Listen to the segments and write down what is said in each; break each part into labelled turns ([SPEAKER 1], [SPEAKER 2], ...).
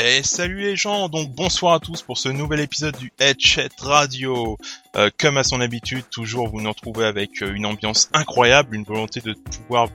[SPEAKER 1] Et salut les gens, donc bonsoir à tous pour ce nouvel épisode du Headset Radio. Euh, comme à son habitude, toujours vous nous retrouvez avec euh, une ambiance incroyable, une volonté de pouvoir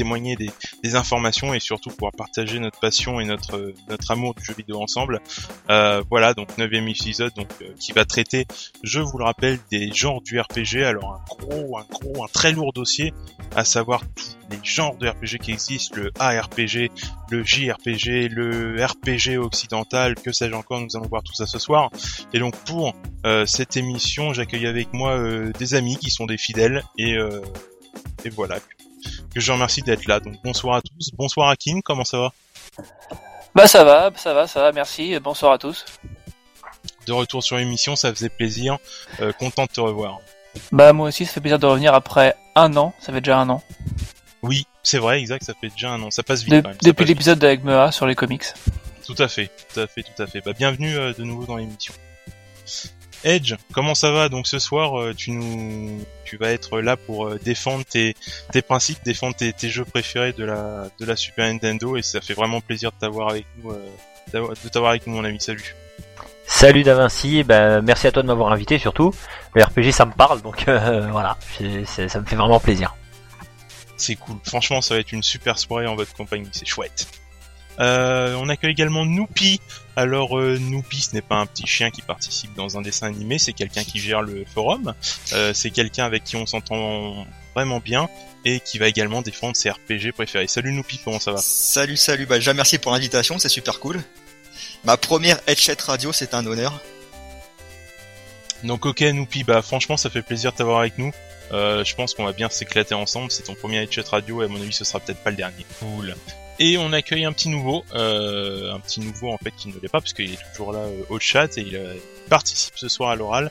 [SPEAKER 1] témoigner des, des, informations et surtout pouvoir partager notre passion et notre notre amour du jeu vidéo ensemble. Euh, voilà, donc neuvième épisode donc euh, qui va traiter, je vous le rappelle, des genres du RPG. Alors un gros, un gros, un très lourd dossier, à savoir tous les genres de RPG qui existent, le ARPG, le JRPG, le RPG occidental, que sais-je encore, nous allons voir tout ça ce soir. Et donc pour euh, cette émission, j'accueille avec moi euh, des amis qui sont des fidèles et, euh, et voilà, que je remercie d'être là. Donc bonsoir à tous, bonsoir à Kim, comment ça va?
[SPEAKER 2] Bah ça va, ça va, ça va, merci, bonsoir à tous.
[SPEAKER 1] De retour sur l'émission, ça faisait plaisir, content de te revoir.
[SPEAKER 2] Bah moi aussi, ça fait plaisir de revenir après un an, ça fait déjà un an.
[SPEAKER 1] Oui, c'est vrai, exact, ça fait déjà un an, ça passe vite.
[SPEAKER 2] De
[SPEAKER 1] quand même,
[SPEAKER 2] depuis l'épisode avec Mea sur les comics.
[SPEAKER 1] Tout à fait, tout à fait, tout à fait. Bah, bienvenue euh, de nouveau dans l'émission. Edge, comment ça va Donc ce soir, euh, tu nous, tu vas être là pour euh, défendre tes, tes principes, défendre tes, tes, jeux préférés de la, de la Super Nintendo, et ça fait vraiment plaisir de t'avoir avec nous, de t'avoir avec nous, mon ami. Salut.
[SPEAKER 3] Salut Davinci, ben, merci à toi de m'avoir invité surtout. Le RPG ça me parle donc euh, voilà, ça me fait vraiment plaisir.
[SPEAKER 1] C'est cool, franchement ça va être une super soirée en votre compagnie, c'est chouette. Euh, on accueille également Noupi. Alors euh, Noupi, ce n'est pas un petit chien qui participe dans un dessin animé, c'est quelqu'un qui gère le forum. Euh, c'est quelqu'un avec qui on s'entend vraiment bien et qui va également défendre ses RPG préférés. Salut Noupi, comment ça va?
[SPEAKER 4] Salut, salut. Bah déjà merci pour l'invitation, c'est super cool. Ma première headset radio, c'est un honneur.
[SPEAKER 1] Donc ok Noupi, bah franchement ça fait plaisir de t'avoir avec nous. Euh, je pense qu'on va bien s'éclater ensemble. C'est ton premier headset radio et à mon avis ce sera peut-être pas le dernier. Cool. Et on accueille un petit nouveau, euh, un petit nouveau en fait qui ne l'est pas parce qu'il est toujours là euh, au chat et il, euh, participe ce soir à l'oral.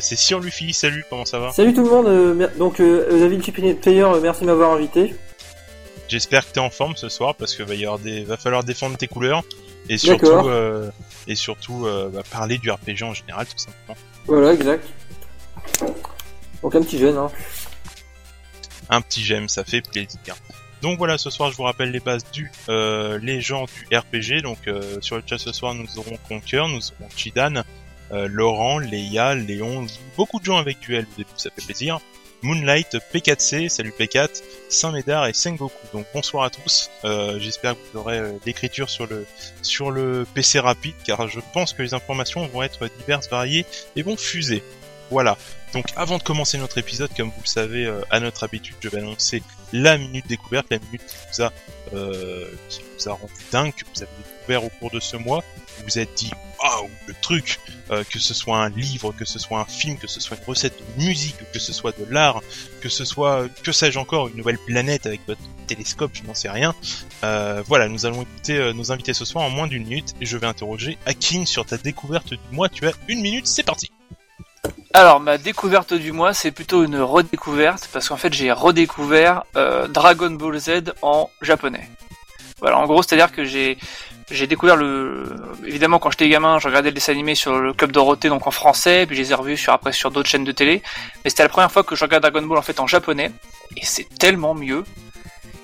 [SPEAKER 1] C'est Sir Luffy. Salut, comment ça va?
[SPEAKER 5] Salut tout le monde. donc David Player, merci de m'avoir invité.
[SPEAKER 1] J'espère que t'es en forme ce soir parce que va y avoir des, va falloir défendre tes couleurs et surtout et surtout bah, parler du RPG en général tout simplement.
[SPEAKER 5] Voilà, exact. Donc un petit jeune, hein.
[SPEAKER 1] Un petit j'aime, ça fait plaisir. Donc voilà, ce soir je vous rappelle les bases du euh, du RPG. Donc euh, sur le chat ce soir nous aurons Conquer, nous aurons Chidan, euh, Laurent, Leia, Léon, beaucoup de gens avec du L ça fait plaisir. Moonlight, P4C, salut P4, Saint-Médard et Sengoku. Donc bonsoir à tous. Euh, J'espère que vous aurez euh, l'écriture sur le sur le PC rapide, car je pense que les informations vont être diverses, variées et vont fuser. Voilà. Donc avant de commencer notre épisode, comme vous le savez, à notre habitude, je vais annoncer la minute découverte, la minute qui vous a, euh, qui vous rendu dingue, que vous avez découvert au cours de ce mois. Vous vous êtes dit, waouh, le truc, euh, que ce soit un livre, que ce soit un film, que ce soit une recette de musique, que ce soit de l'art, que ce soit, que sais-je encore, une nouvelle planète avec votre télescope, je n'en sais rien. Euh, voilà, nous allons écouter euh, nos invités ce soir en moins d'une minute et je vais interroger Akin sur ta découverte du mois. Tu as une minute, c'est parti.
[SPEAKER 2] Alors ma découverte du mois c'est plutôt une redécouverte parce qu'en fait j'ai redécouvert euh, Dragon Ball Z en japonais. Voilà en gros c'est à dire que j'ai j'ai découvert le évidemment quand j'étais gamin je regardais le dessin animé sur le club Dorothée donc en français puis je les ai revus sur après sur d'autres chaînes de télé. Mais c'était la première fois que je regarde Dragon Ball en fait en japonais. Et c'est tellement mieux.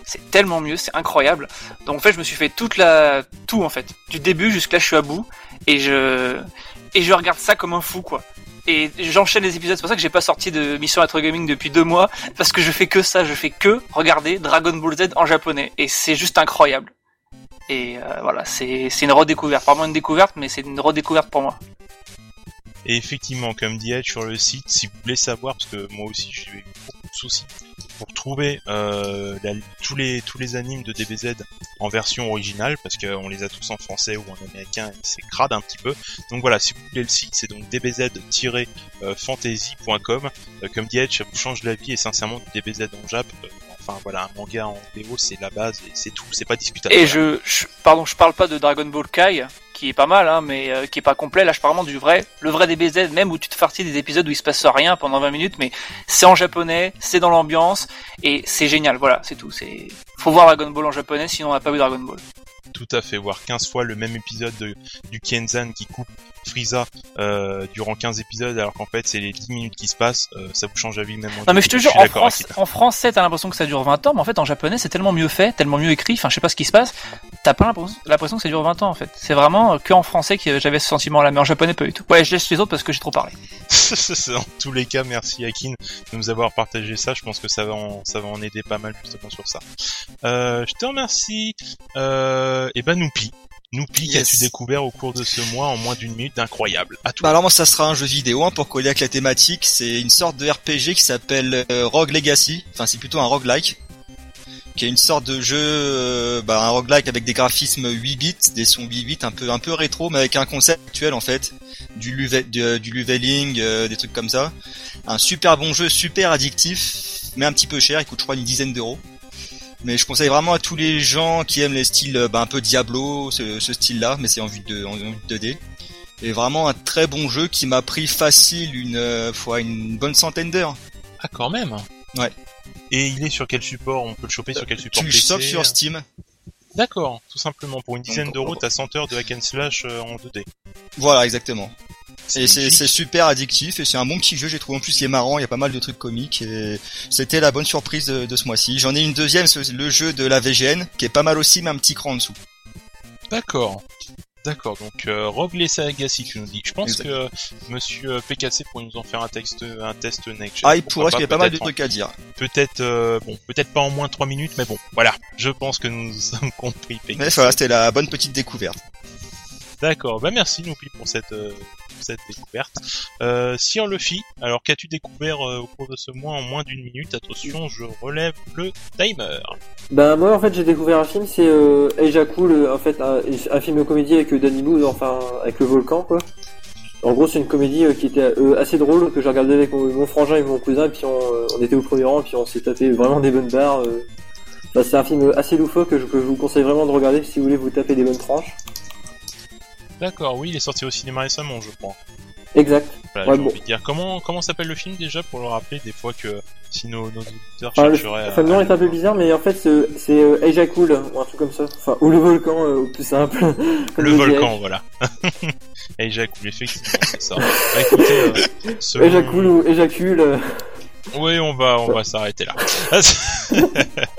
[SPEAKER 2] C'est tellement mieux c'est incroyable. Donc en fait je me suis fait toute la tout en fait. Du début jusqu'à je suis à bout. Et je et je regarde ça comme un fou quoi et j'enchaîne les épisodes. C'est pour ça que j'ai pas sorti de Mission Retro Gaming depuis deux mois parce que je fais que ça. Je fais que regarder Dragon Ball Z en japonais et c'est juste incroyable. Et euh, voilà, c'est une redécouverte. Pas une découverte, mais c'est une redécouverte pour moi.
[SPEAKER 1] Et effectivement, comme dit Ed sur le site, si vous voulez savoir, parce que moi aussi j'ai eu beaucoup de soucis pour trouver euh, tous les tous les animes de DBZ en version originale, parce qu'on les a tous en français ou en américain, et c'est crade un petit peu. Donc voilà, si vous voulez le site, c'est donc dbz-fantasy.com. Euh, comme dit Ed, ça vous change la vie et sincèrement DBZ en Jap. Euh, enfin voilà, un manga en VO c'est la base et c'est tout, c'est pas discutable.
[SPEAKER 2] Et je, pardon, je parle pas de Dragon Ball Kai, qui est pas mal, hein, mais euh, qui est pas complet. Là, je parle vraiment du vrai, le vrai DBZ, même où tu te parties des épisodes où il se passe rien pendant 20 minutes, mais c'est en japonais, c'est dans l'ambiance et c'est génial. Voilà, c'est tout. C'est, faut voir Dragon Ball en japonais, sinon on n'a pas vu Dragon Ball.
[SPEAKER 1] Tout à fait, voir 15 fois le même épisode de, du Kenzan qui coupe Frieza euh, durant 15 épisodes alors qu'en fait c'est les 10 minutes qui se passent, euh, ça vous change la vie même en
[SPEAKER 2] Non mais je te jure, en, France, en français t'as l'impression que ça dure 20 ans, mais en fait en japonais c'est tellement mieux fait, tellement mieux écrit, enfin je sais pas ce qui se passe, t'as pas l'impression- que ça dure 20 ans en fait. C'est vraiment que en français que j'avais ce sentiment-là, mais en japonais pas du tout. Ouais, je laisse les autres parce que j'ai trop parlé.
[SPEAKER 1] Dans tous les cas, merci Akin de nous avoir partagé ça. Je pense que ça va en, ça va en aider pas mal justement sur ça. Euh, je te remercie. Euh, et ben Noupi. Noupi,
[SPEAKER 4] Yes.
[SPEAKER 1] qu'as-tu découvert au cours de ce mois en moins d'une minute Incroyable. À
[SPEAKER 4] Bah alors moi ça sera un jeu vidéo hein, pour coller avec la thématique, c'est une sorte de RPG qui s'appelle euh, Rogue Legacy, enfin c'est plutôt un roguelike, qui est une sorte de jeu, euh, bah, un roguelike avec des graphismes 8 bits, des sons 8 bits, un peu un peu rétro mais avec un concept actuel en fait, du, luve- du, du leveling, euh, des trucs comme ça. Un super bon jeu, super addictif, mais un petit peu cher, il coûte je crois une dizaine d'euros. Mais je conseille vraiment à tous les gens qui aiment les styles euh, bah, un peu Diablo, ce, ce style-là, mais c'est en vue de en vue de 2D. Et vraiment un très bon jeu qui m'a pris facile une euh, fois une bonne centaine d'heures.
[SPEAKER 1] Ah, quand même.
[SPEAKER 4] Ouais.
[SPEAKER 1] Et il est sur quel support? On peut le choper sur quel support
[SPEAKER 4] Tu le sur Steam.
[SPEAKER 1] D'accord, tout simplement. Pour une dizaine d'euros, t'as 100 heures de hack and slash euh, en 2D.
[SPEAKER 4] Voilà, exactement. Et c'est super addictif et c'est un bon petit jeu, j'ai trouvé en plus il est marrant, il y a pas mal de trucs comiques et c'était la bonne surprise de, de ce mois-ci. J'en ai une deuxième, c'est le jeu de la VGN, qui est pas mal aussi mais un petit cran en dessous.
[SPEAKER 1] D'accord. D'accord, donc euh, Rogue Legacy, tu nous dis. Je pense que Monsieur PKC pourrait nous en faire un texte, un test next.
[SPEAKER 4] Ah, il pourrait, parce qu'il y a pas mal de trucs à dire.
[SPEAKER 1] Peut-être, euh, bon, peut-être pas en moins de 3 minutes, mais bon, voilà. Je pense que nous sommes compris. PKC.
[SPEAKER 4] Mais voilà, c'était la bonne petite découverte.
[SPEAKER 1] D'accord, bah merci Noupi pour cette, euh, pour cette découverte. Euh, Sir Luffy, alors qu'as-tu découvert euh, au cours de ce mois en moins d'une minute? Attention, je relève le timer.
[SPEAKER 5] Bah moi en fait j'ai découvert un film, c'est euh, Cool, en fait un, film de comédie avec Danny Boone, enfin avec le volcan quoi. En gros c'est une comédie qui était assez drôle que j'ai regardé avec mon, frangin et mon cousin, et puis on, on était au premier rang, et puis on s'est tapé vraiment des bonnes barres. Enfin, c'est un film assez loufoque que je vous conseille vraiment de regarder si vous voulez vous taper des bonnes tranches.
[SPEAKER 1] D'accord, oui, il est sorti au cinéma récemment, je crois.
[SPEAKER 5] Exact.
[SPEAKER 1] Voilà,
[SPEAKER 5] Ouais,
[SPEAKER 1] j'ai
[SPEAKER 5] bon.
[SPEAKER 1] envie de dire. Comment, comment s'appelle le film déjà pour le rappeler des fois que si nos, nos auditeurs
[SPEAKER 5] le,
[SPEAKER 1] chercheraient.
[SPEAKER 5] enfin, le nom est un peu bizarre, mais en fait c'est euh, Asia Cool ou un truc comme ça. Enfin ou le volcan euh, au plus simple.
[SPEAKER 1] Le volcan, voilà. Et j'acoule, effectivement, c'est ça. Bah écoutez, euh,
[SPEAKER 5] Cool ou éjacule. euh,
[SPEAKER 1] Oui, on va, on va s'arrêter là.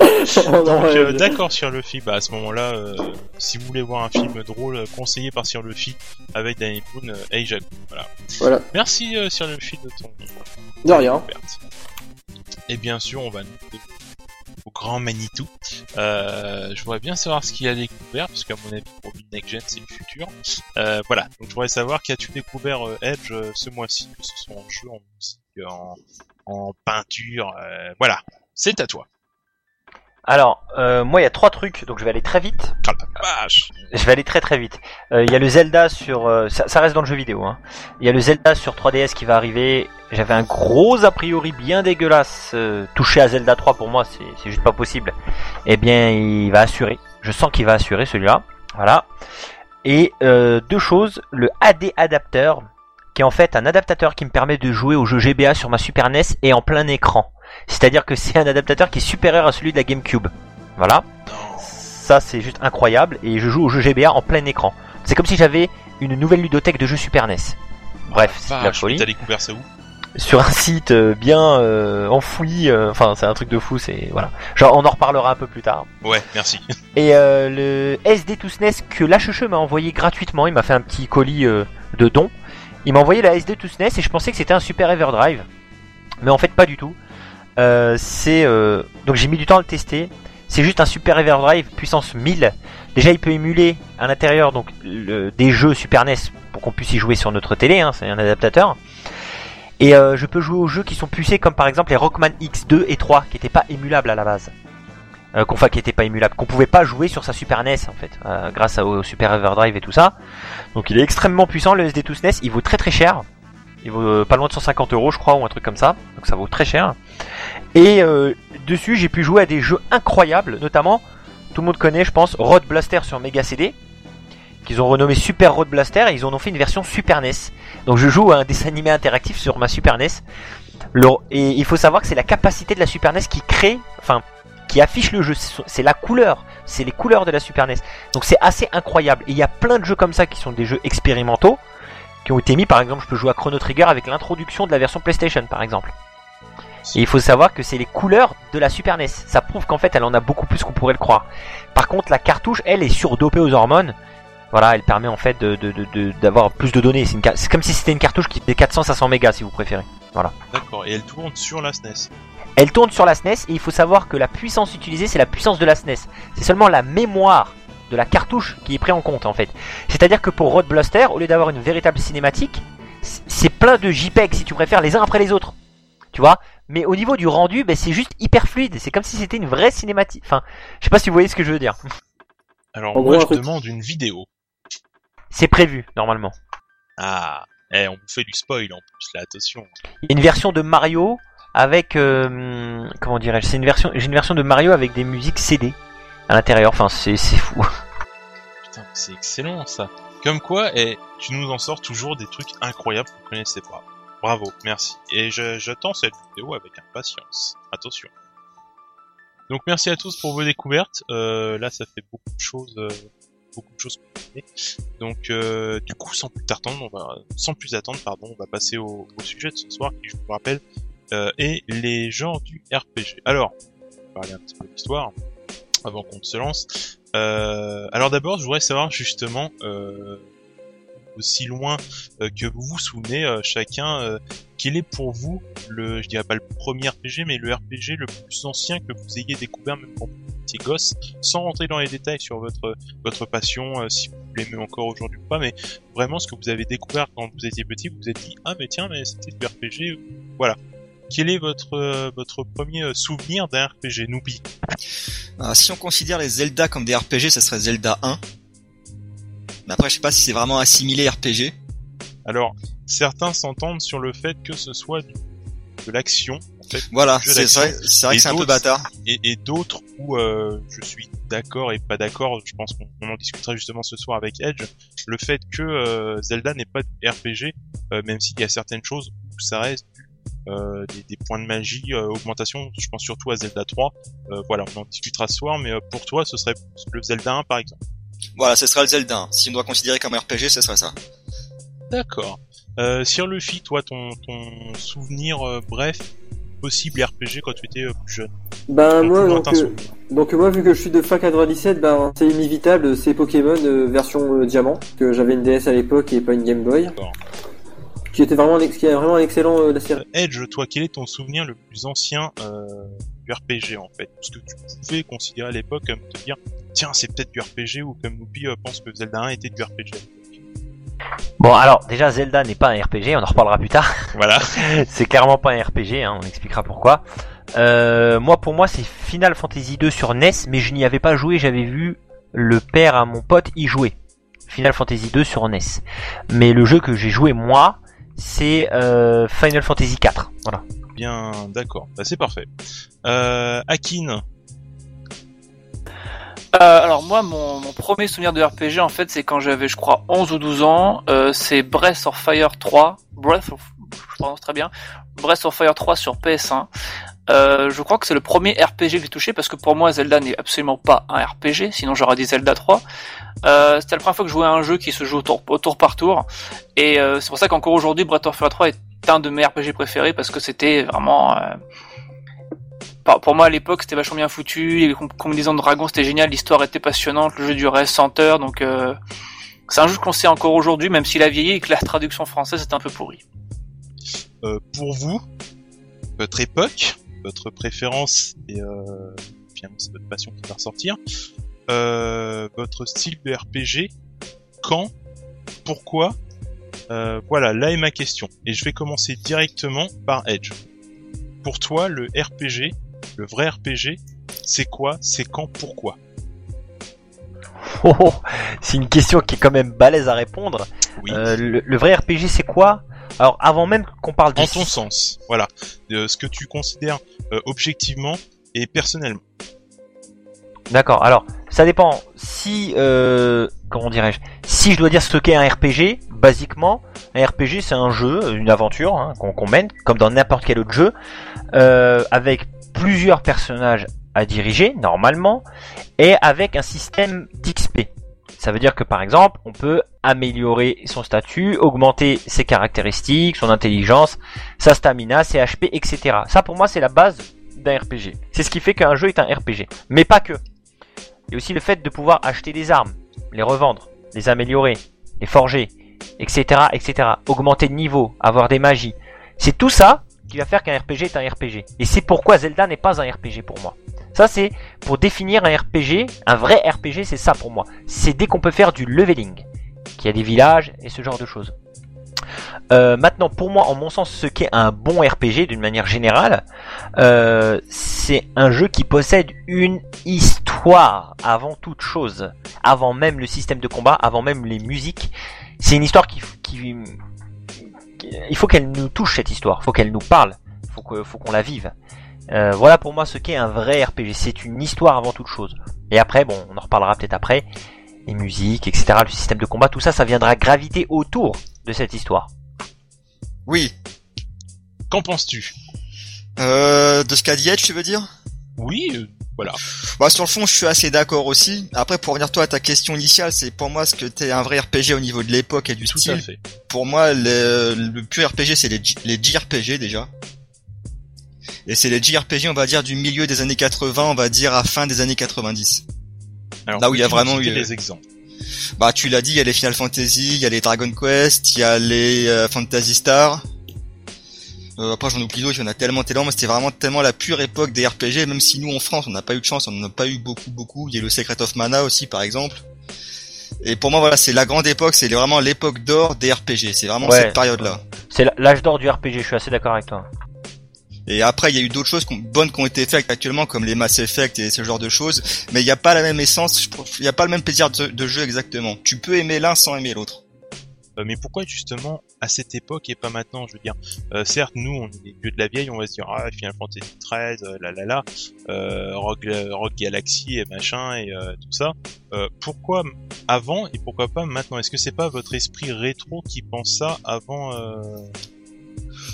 [SPEAKER 1] euh, d'accord, Sir Luffy. Bah, à ce moment-là, euh, si vous voulez voir un film drôle euh, conseillé par Sir Luffy avec Danny Boone, Hey Jack. Voilà.
[SPEAKER 5] Voilà.
[SPEAKER 1] Merci, euh, Sir Luffy, de ton
[SPEAKER 5] De rien.
[SPEAKER 1] Et bien sûr, on va nous au grand Manitou. Euh, je voudrais bien savoir ce qu'il a découvert, parce qu'à mon avis, pour Next Gen, c'est le futur. Euh, voilà. Donc, je voudrais savoir qu'as-tu découvert euh, Edge ce mois-ci, que ce soit en jeu, en musique, en, en peinture. voilà. C'est à toi.
[SPEAKER 3] Alors, euh, moi, il y a trois trucs, donc je vais aller très vite.
[SPEAKER 1] Oh la vache.
[SPEAKER 3] Je vais aller très très vite. Euh, Il y a le Zelda sur, euh, ça, ça reste dans le jeu vidéo. Hein. Il y a le Zelda sur 3DS qui va arriver. J'avais un gros a priori bien dégueulasse. euh, touché à Zelda 3 pour moi, c'est c'est juste pas possible. Eh bien, il va assurer. Je sens qu'il va assurer celui-là. Voilà. Et euh, deux choses. Le AD adapteur, qui est en fait un adaptateur qui me permet de jouer au jeu GBA sur ma Super NES et en plein écran. C'est-à-dire que c'est un adaptateur qui est supérieur à celui de la GameCube. Voilà. Ça, c'est juste incroyable. Et je joue au jeu GBA en plein écran. C'est comme si j'avais une nouvelle ludothèque de jeux Super NES. Bref, c'est de la folie.
[SPEAKER 1] T'as découvert ça où?
[SPEAKER 3] Sur un site euh, bien euh, enfoui. euh, Enfin, c'est un truc de fou. C'est voilà. Genre, on en reparlera un peu plus tard.
[SPEAKER 1] Ouais, merci.
[SPEAKER 3] Et euh, le SD to SNES que l'HHE m'a envoyé gratuitement, il m'a fait un petit colis de don. Il m'a envoyé la SD to SNES et je pensais que c'était un super Everdrive. Mais en fait pas du tout. Euh, c'est euh, donc j'ai mis du temps à le tester. C'est juste un super Everdrive puissance 1000. Déjà il peut émuler à l'intérieur donc des jeux Super NES pour qu'on puisse y jouer sur notre télé, hein, c'est un adaptateur. Et euh, je peux jouer aux jeux qui sont pucés comme par exemple les Rockman X2 et 3 qui n'étaient pas émulables à la base qu'on qui pas qu'on pouvait pas jouer sur sa Super NES en fait, grâce au Super Everdrive et tout ça. Donc il est extrêmement puissant le SD2 SNES, il vaut très très cher. Il vaut euh, pas loin de 150 euros je crois ou un truc comme ça, donc ça vaut très cher. Et euh, dessus j'ai pu jouer à des jeux incroyables, notamment tout le monde connaît je pense Road Blaster sur Mega CD, qu'ils ont renommé Super Road Blaster et ils en ont fait une version Super NES. Donc je joue à un dessin animé interactif sur ma Super NES. Et il faut savoir que c'est la capacité de la Super NES qui crée, enfin qui affiche le jeu. C'est la couleur, c'est les couleurs de la Super NES. Donc c'est assez incroyable. Et il y a plein de jeux comme ça qui sont des jeux expérimentaux, qui ont été mis. Par exemple, je peux jouer à Chrono Trigger avec l'introduction de la version PlayStation, par exemple. Et il faut savoir que c'est les couleurs de la Super NES. Ça prouve qu'en fait, elle en a beaucoup plus qu'on pourrait le croire. Par contre, la cartouche, elle, est surdopée aux hormones. Voilà, elle permet en fait de- de- de- de- d'avoir plus de données. C'est comme si c'était une cartouche qui fait 400-500 mégas, si vous préférez.
[SPEAKER 1] D'accord. Et elle tourne sur la SNES.
[SPEAKER 3] Elle tourne sur la SNES et il faut savoir que la puissance utilisée, c'est la puissance de la SNES. C'est seulement la mémoire de la cartouche qui est pris en compte en fait. C'est-à-dire que pour Road Blaster, au lieu d'avoir une véritable cinématique, c'est plein de JPEG si tu préfères, les uns après les autres. Tu vois? Mais au niveau du rendu, ben, c'est juste hyper fluide. C'est comme si c'était une vraie cinématique. Enfin, je sais pas si vous voyez ce que je veux dire.
[SPEAKER 1] Alors
[SPEAKER 5] En
[SPEAKER 1] moi
[SPEAKER 5] gros,
[SPEAKER 1] je demande une vidéo.
[SPEAKER 3] C'est prévu normalement.
[SPEAKER 1] Ah. Eh, on vous fait du spoil en plus là, attention.
[SPEAKER 3] Il y a une version de Mario avec euh, comment dirais-je C'est une version, j'ai une version de Mario avec des musiques CD à l'intérieur. Enfin, c'est fou.
[SPEAKER 1] Putain, c'est excellent ça. Comme quoi, eh, tu nous en sors toujours des trucs incroyables que vous connaissez pas. Bravo, merci. Et j'attends cette vidéo avec impatience. Attention. Donc merci à tous pour vos découvertes. Euh, là, ça fait beaucoup de choses, euh, beaucoup de choses. Donc, euh, du coup, sans plus attendre, on va, sans plus attendre, pardon, on va passer au, au sujet de ce soir, qui, je vous rappelle, euh, est les genres du RPG. Alors, on va parler un petit peu d'histoire avant qu'on se lance. Euh, alors d'abord, je voudrais savoir justement, euh, aussi loin euh, que vous vous souvenez, chacun, quel est pour vous le, je dirais pas le premier RPG, mais le RPG le plus ancien que vous ayez découvert même quand vous étiez gosse, sans rentrer dans les détails sur votre votre passion, si vous l'aimez encore aujourd'hui ou pas, mais vraiment ce que vous avez découvert quand vous étiez petit, vous vous êtes dit ah mais tiens mais c'était du RPG, voilà. Quel est votre euh, votre premier euh, souvenir d'un RPG, Noubi
[SPEAKER 4] Alors, si on considère les Zelda comme des RPG, ça serait Zelda 1. Mais après, je sais pas si c'est vraiment assimilé RPG.
[SPEAKER 1] Alors, certains s'entendent sur le fait que ce soit du- de l'action, en fait,
[SPEAKER 4] Voilà, c'est vrai, c'est vrai que c'est un peu bâtard.
[SPEAKER 1] et, et d'autres où euh, je suis d'accord et pas d'accord. Je pense qu'on on en discutera justement ce soir avec Edge. Le fait que euh, Zelda n'est pas du RPG, euh, même s'il y a certaines choses où ça reste des, des points de magie, euh, augmentation. Je pense surtout à Zelda 3. Euh, voilà, on en discutera ce soir. Mais euh, pour toi, ce serait le Zelda 1 par exemple.
[SPEAKER 4] Voilà, ce sera le Zelda 1. Si on doit considérer comme RPG, ce serait ça.
[SPEAKER 1] D'accord. Euh, Sir Luffy, toi, ton, ton souvenir euh, bref possible RPG quand tu étais euh, plus jeune?
[SPEAKER 5] Ben moi donc, euh, donc moi vu que je suis de fin 97, ben c'est inévitable, c'est Pokémon euh, version euh, diamant que j'avais une DS à l'époque et pas une Game Boy. Qui était vraiment un ex- qui est vraiment un excellent euh, la série.
[SPEAKER 1] Euh, Edge, toi, quel est ton souvenir le plus ancien euh, du RPG en fait? Ce que tu pouvais considérer à l'époque comme te dire, tiens, c'est peut-être du RPG ou comme Noupi euh, pense que Zelda 1 était du RPG.
[SPEAKER 3] Bon, alors déjà Zelda n'est pas un RPG. On en reparlera plus tard.
[SPEAKER 1] Voilà.
[SPEAKER 3] c'est clairement pas un RPG, hein, on expliquera pourquoi. Euh, moi, pour moi, c'est Final Fantasy 2 sur NES, mais je n'y avais pas joué, j'avais vu le père à mon pote y jouer. Final Fantasy 2 sur NES. Mais le jeu que j'ai joué moi, c'est euh, Final Fantasy 4. Voilà.
[SPEAKER 1] Bien, d'accord. Bah, c'est parfait. Euh, Akin,
[SPEAKER 2] Euh, alors moi, mon, mon premier souvenir de RPG, en fait, c'est quand j'avais, je crois, 11 ou 12 ans. Euh, c'est Breath of Fire 3. Breath of... Je prononce très bien. Breath of Fire 3 sur PS1. Euh, je crois que c'est le premier RPG que j'ai touché parce que pour moi Zelda n'est absolument pas un RPG, sinon j'aurais dit Zelda 3. Euh, c'était la première fois que je jouais à un jeu qui se joue au tour, tour par tour et euh, c'est pour ça qu'encore aujourd'hui Breath of Fire 3 est un de mes RPG préférés parce que c'était vraiment euh, pour moi à l'époque c'était vachement bien foutu, les com- combinaisons de dragons c'était génial, l'histoire était passionnante, le jeu durait 100 heures donc euh, c'est un jeu qu'on sait encore aujourd'hui même s'il a vieilli et que la traduction française est un peu pourrie.
[SPEAKER 1] pour vous, votre époque, votre préférence et euh, finalement c'est votre passion qui va ressortir, euh, votre style de RPG, quand, pourquoi, euh, voilà, là est ma question. Et je vais commencer directement par Edge. Pour toi, le RPG, le vrai RPG, c'est quoi, c'est quand, pourquoi?
[SPEAKER 3] Oh, oh, c'est une question qui est quand même balèze à répondre.
[SPEAKER 1] Oui.
[SPEAKER 3] Euh, le, le vrai RPG, c'est quoi? Alors, avant même qu'on parle du
[SPEAKER 1] en ton sens, voilà, de ce que tu considères euh, objectivement et personnellement.
[SPEAKER 3] D'accord. Alors, ça dépend. Si, euh, comment dirais-je? Si je dois dire ce qu'est un RPG, basiquement, un RPG c'est un jeu, une aventure hein, qu'on qu'on mène, comme dans n'importe quel autre jeu, euh, avec plusieurs personnages à diriger normalement, et avec un système d'XP. Ça veut dire que par exemple, on peut améliorer son statut, augmenter ses caractéristiques, son intelligence, sa stamina, ses HP, etc. Ça pour moi c'est la base d'un RPG. C'est ce qui fait qu'un jeu est un RPG. Mais pas que. Il y a aussi le fait de pouvoir acheter des armes, les revendre, les améliorer, les forger, etc., etc. Augmenter de niveau, avoir des magies. C'est tout ça qui va faire qu'un RPG est un RPG. Et c'est pourquoi Zelda n'est pas un RPG pour moi. Ça c'est pour définir un RPG, un vrai RPG c'est ça pour moi. C'est dès qu'on peut faire du leveling, qu'il y a des villages et ce genre de choses. Euh, maintenant, pour moi, en mon sens, ce qu'est un bon RPG d'une manière générale, euh, c'est un jeu qui possède une histoire avant toute chose, avant même le système de combat, avant même les musiques. C'est une histoire qui, qui il faut qu'elle nous touche cette histoire, faut qu'elle nous parle, faut faut qu'on la vive. Euh, voilà pour moi ce qu'est un vrai RPG, c'est une histoire avant toute chose. Et après, bon, on en reparlera peut-être après, les musiques, etc., le système de combat, tout ça, ça viendra graviter autour de cette histoire.
[SPEAKER 4] Oui.
[SPEAKER 1] Qu'en penses-tu?
[SPEAKER 4] Euh, de ce qu'a dit Edge, tu veux dire?
[SPEAKER 1] Oui, euh, voilà.
[SPEAKER 4] Bah sur le fond, je suis assez d'accord aussi. Après, pour revenir toi à ta question initiale, c'est pour moi ce que t'es un vrai RPG au niveau de l'époque et du
[SPEAKER 1] Tout
[SPEAKER 4] style.
[SPEAKER 1] à fait.
[SPEAKER 4] Pour moi, le, le pur RPG, c'est les, J- les JRPG déjà. Et c'est les JRPG, on va dire, du milieu des années 80, on va dire, à fin des années 90.
[SPEAKER 1] Alors,
[SPEAKER 4] Là où il y a vraiment eu-
[SPEAKER 1] des exemples?
[SPEAKER 4] Bah, tu l'as dit, il y a les Final Fantasy, il y a les Dragon Quest, il y a les euh, Fantasy Star. Euh, après, j'en oublie d'autres, il y en a tellement, tellement. Moi, c'était vraiment tellement la pure époque des RPG, même si nous, en France, on n'a pas eu de chance, on n'en a pas eu beaucoup, beaucoup. Il y a le Secret of Mana aussi, par exemple. Et pour moi, voilà, c'est la grande époque, c'est vraiment l'époque d'or des RPG. C'est vraiment
[SPEAKER 3] Ouais.
[SPEAKER 4] cette période-là.
[SPEAKER 3] C'est l'âge d'or du RPG, je suis assez d'accord avec toi.
[SPEAKER 4] Et après, il y a eu d'autres choses bonnes qui ont été faites actuellement, comme les Mass Effect et ce genre de choses. Mais il n'y a pas la même essence, il n'y a pas le même plaisir de, jeu exactement. Tu peux aimer l'un sans aimer l'autre.
[SPEAKER 1] Euh, mais pourquoi justement à cette époque et pas maintenant Je veux dire, euh, certes, nous, on est des vieux de la vieille, on va se dire ah Final Fantasy XIII, euh, là là là, euh, Rogue, euh, Rogue Galaxy et machin et euh, tout ça. Pourquoi avant et pourquoi pas maintenant? Est-ce que c'est pas votre esprit rétro qui pense ça avant.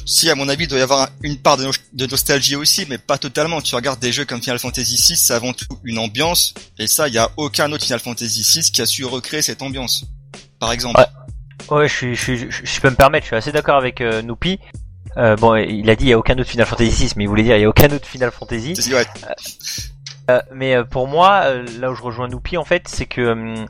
[SPEAKER 4] Si, à mon avis, il doit y avoir une part de, no- de nostalgie aussi, mais pas totalement. Tu regardes des jeux comme Final Fantasy VI, c'est avant tout une ambiance, et ça, il y a aucun autre Final Fantasy VI qui a su recréer cette ambiance. Par exemple.
[SPEAKER 3] Ouais. Ouais, je, suis, je, suis- je, je peux me permettre, je suis assez d'accord avec euh, Noupi. Euh, bon, il a dit il y a aucun autre Final Fantasy 6, mais il voulait dire il y a aucun autre Final Fantasy.
[SPEAKER 4] Ouais.
[SPEAKER 3] Euh, mais euh, pour moi, euh, là où je rejoins Noupi en fait, c'est que hum,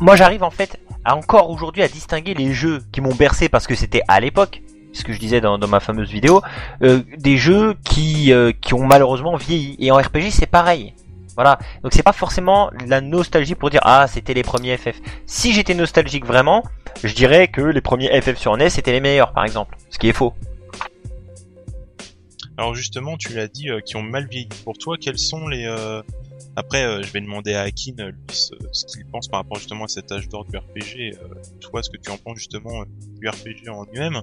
[SPEAKER 3] moi j'arrive en fait à encore aujourd'hui à distinguer les jeux qui m'ont bercé parce que c'était à l'époque, ce que je disais dans, ma fameuse vidéo, euh, des jeux qui euh, qui ont malheureusement vieilli. Et en RPG c'est pareil. Voilà. Donc c'est pas forcément la nostalgie pour dire ah c'était les premiers FF. Si j'étais nostalgique vraiment, je dirais que les premiers FF sur NES étaient les meilleurs par exemple. Ce qui est faux.
[SPEAKER 1] Alors justement, tu l'as dit, euh, qui ont mal vieilli. Pour toi, quels sont les... Après, euh, je vais demander à Akin, euh, lui, ce, ce qu'il pense par rapport justement à cet âge d'or du RPG. Euh, toi, ce que tu en penses justement du RPG en lui-même.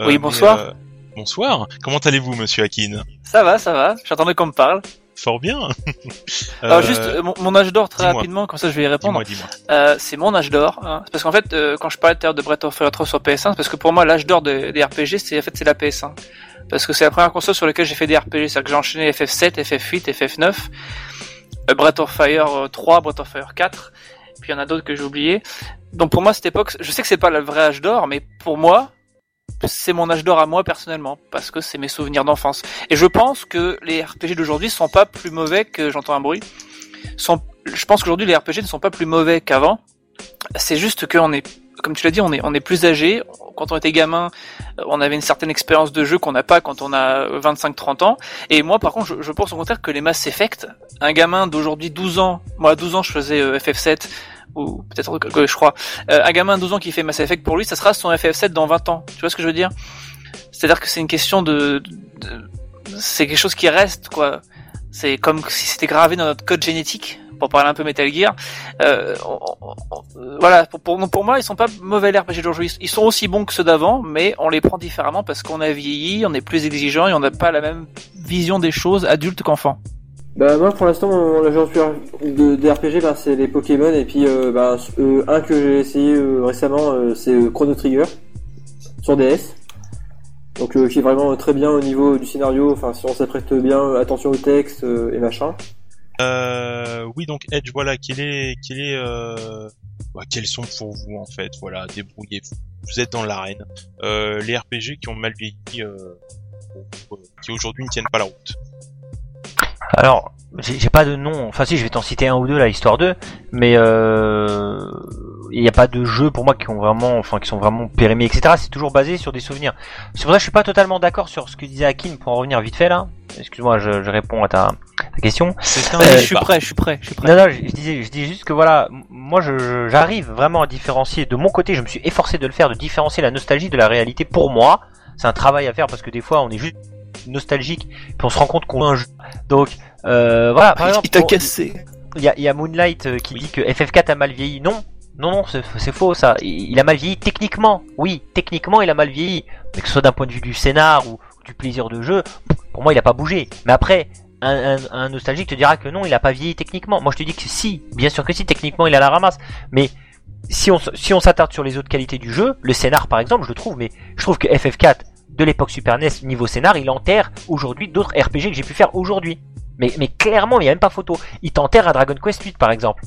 [SPEAKER 2] Oui, bonsoir.
[SPEAKER 1] bonsoir. Comment allez-vous, monsieur Akin
[SPEAKER 2] Ça va, ça va. J'attendais qu'on me parle.
[SPEAKER 1] Fort bien.
[SPEAKER 2] Alors
[SPEAKER 1] Euh,
[SPEAKER 2] juste mon, mon âge d'or très rapidement, comme ça je vais y répondre. Euh, c'est mon âge d'or. Hein. Parce qu'en fait, euh, quand je parlais de Breath of Fire 3 sur PS1, c'est parce que pour moi l'âge d'or des, des RPG, c'est en fait c'est la PS1. Parce que c'est la première console sur laquelle j'ai fait des RPG, c'est-à-dire que j'ai enchaîné FF7, FF8, FF9, euh, Breath of Fire euh, 3, Breath of Fire 4, puis il y en a d'autres que j'ai oubliés. Donc pour moi cette époque, je sais que c'est pas le vrai âge d'or, mais pour moi, c'est mon âge d'or à moi personnellement, parce que c'est mes souvenirs d'enfance. Et je pense que les RPG d'aujourd'hui sont pas plus mauvais que j'entends un bruit. Je pense qu'aujourd'hui les RPG ne sont pas plus mauvais qu'avant. C'est juste qu'on est, comme tu l'as dit, on est, on est plus âgé. Quand on était gamin, euh, on avait une certaine expérience de jeu qu'on n'a pas quand on a 25-30 ans. Et moi, par contre, je, je pense au contraire que les Mass Effect, un gamin d'aujourd'hui 12 ans, moi à 12 ans je faisais euh, FF7, ou peut-être que, je crois, euh, un gamin de 12 ans qui fait Mass Effect pour lui, ça sera son FF7 dans 20 ans. Tu vois ce que je veux dire? C'est-à-dire que c'est une question de, de- c'est quelque chose qui reste quoi. C'est comme si c'était gravé dans notre code génétique, pour parler un peu Metal Gear. Euh, on- voilà, pour, pour, pour moi, ils sont pas mauvais les RPG d'aujourd'hui. Ils sont aussi bons que ceux d'avant, mais on les prend différemment parce qu'on a vieilli, on est plus exigeant et on n'a pas la même vision des choses adulte qu'enfant.
[SPEAKER 5] Bah moi pour l'instant mon agent de, RPG bah, c'est les Pokémon et puis euh, bah, euh, un que j'ai essayé euh, récemment euh, c'est euh, Chrono Trigger sur DS. Donc euh, qui est vraiment très bien au niveau du scénario, enfin si on s'apprête bien, euh, attention au texte euh, et machin.
[SPEAKER 1] Euh, oui, donc Edge, voilà, quel est, quel est, euh, bah, quels sont pour vous en fait, voilà, débrouillez-vous. Vous êtes dans l'arène. Euh, les RPG qui ont mal vieilli, euh, euh, qui aujourd'hui ne tiennent pas la route.
[SPEAKER 3] Alors, j'ai pas de nom. Enfin, si, je vais t'en citer un ou deux là, histoire d'eux. Mais euh, il n'y a pas de jeux pour moi qui ont vraiment, enfin, qui sont vraiment périmés, etc. C'est toujours basé sur des souvenirs. C'est pour ça que je suis pas totalement d'accord sur ce que disait Akin pour en revenir vite fait là. Excuse-moi, je, je réponds à ta, question. Euh,
[SPEAKER 2] je suis prêt, je suis prêt, je suis prêt.
[SPEAKER 3] Non, non, je, je disais, je dis juste que voilà, moi, je- je- j'arrive vraiment à différencier. De mon côté, je me suis efforcé de le faire, de différencier la nostalgie de la réalité. Pour moi, c'est un travail à faire parce que des fois, on est juste nostalgique, puis on se rend compte qu'on a un jeu. Donc, euh, voilà. Par exemple,
[SPEAKER 2] Il t'a cassé.
[SPEAKER 3] il y a, il y a Moonlight euh, qui
[SPEAKER 1] Oui.
[SPEAKER 3] dit que FF4 a mal vieilli. Non, non, non, c'est faux ça. Il, il a mal vieilli techniquement. Oui, techniquement, il a mal vieilli. Mais que ce soit d'un point de vue du scénar ou du plaisir de jeu, pour moi, il a pas bougé. Mais après, un, un, nostalgique te dira que non, il a pas vieilli techniquement. Moi, je te dis que si, bien sûr que si, techniquement, il a la ramasse. Mais si on, si on s'attarde sur les autres qualités du jeu, le scénar par exemple, je le trouve, mais je trouve que FF4 de l'époque Super NES niveau scénar, il enterre aujourd'hui d'autres RPG que j'ai pu faire aujourd'hui. Mais, mais clairement, il n'y a même pas photo. Il t'enterre à Dragon Quest 8 par exemple.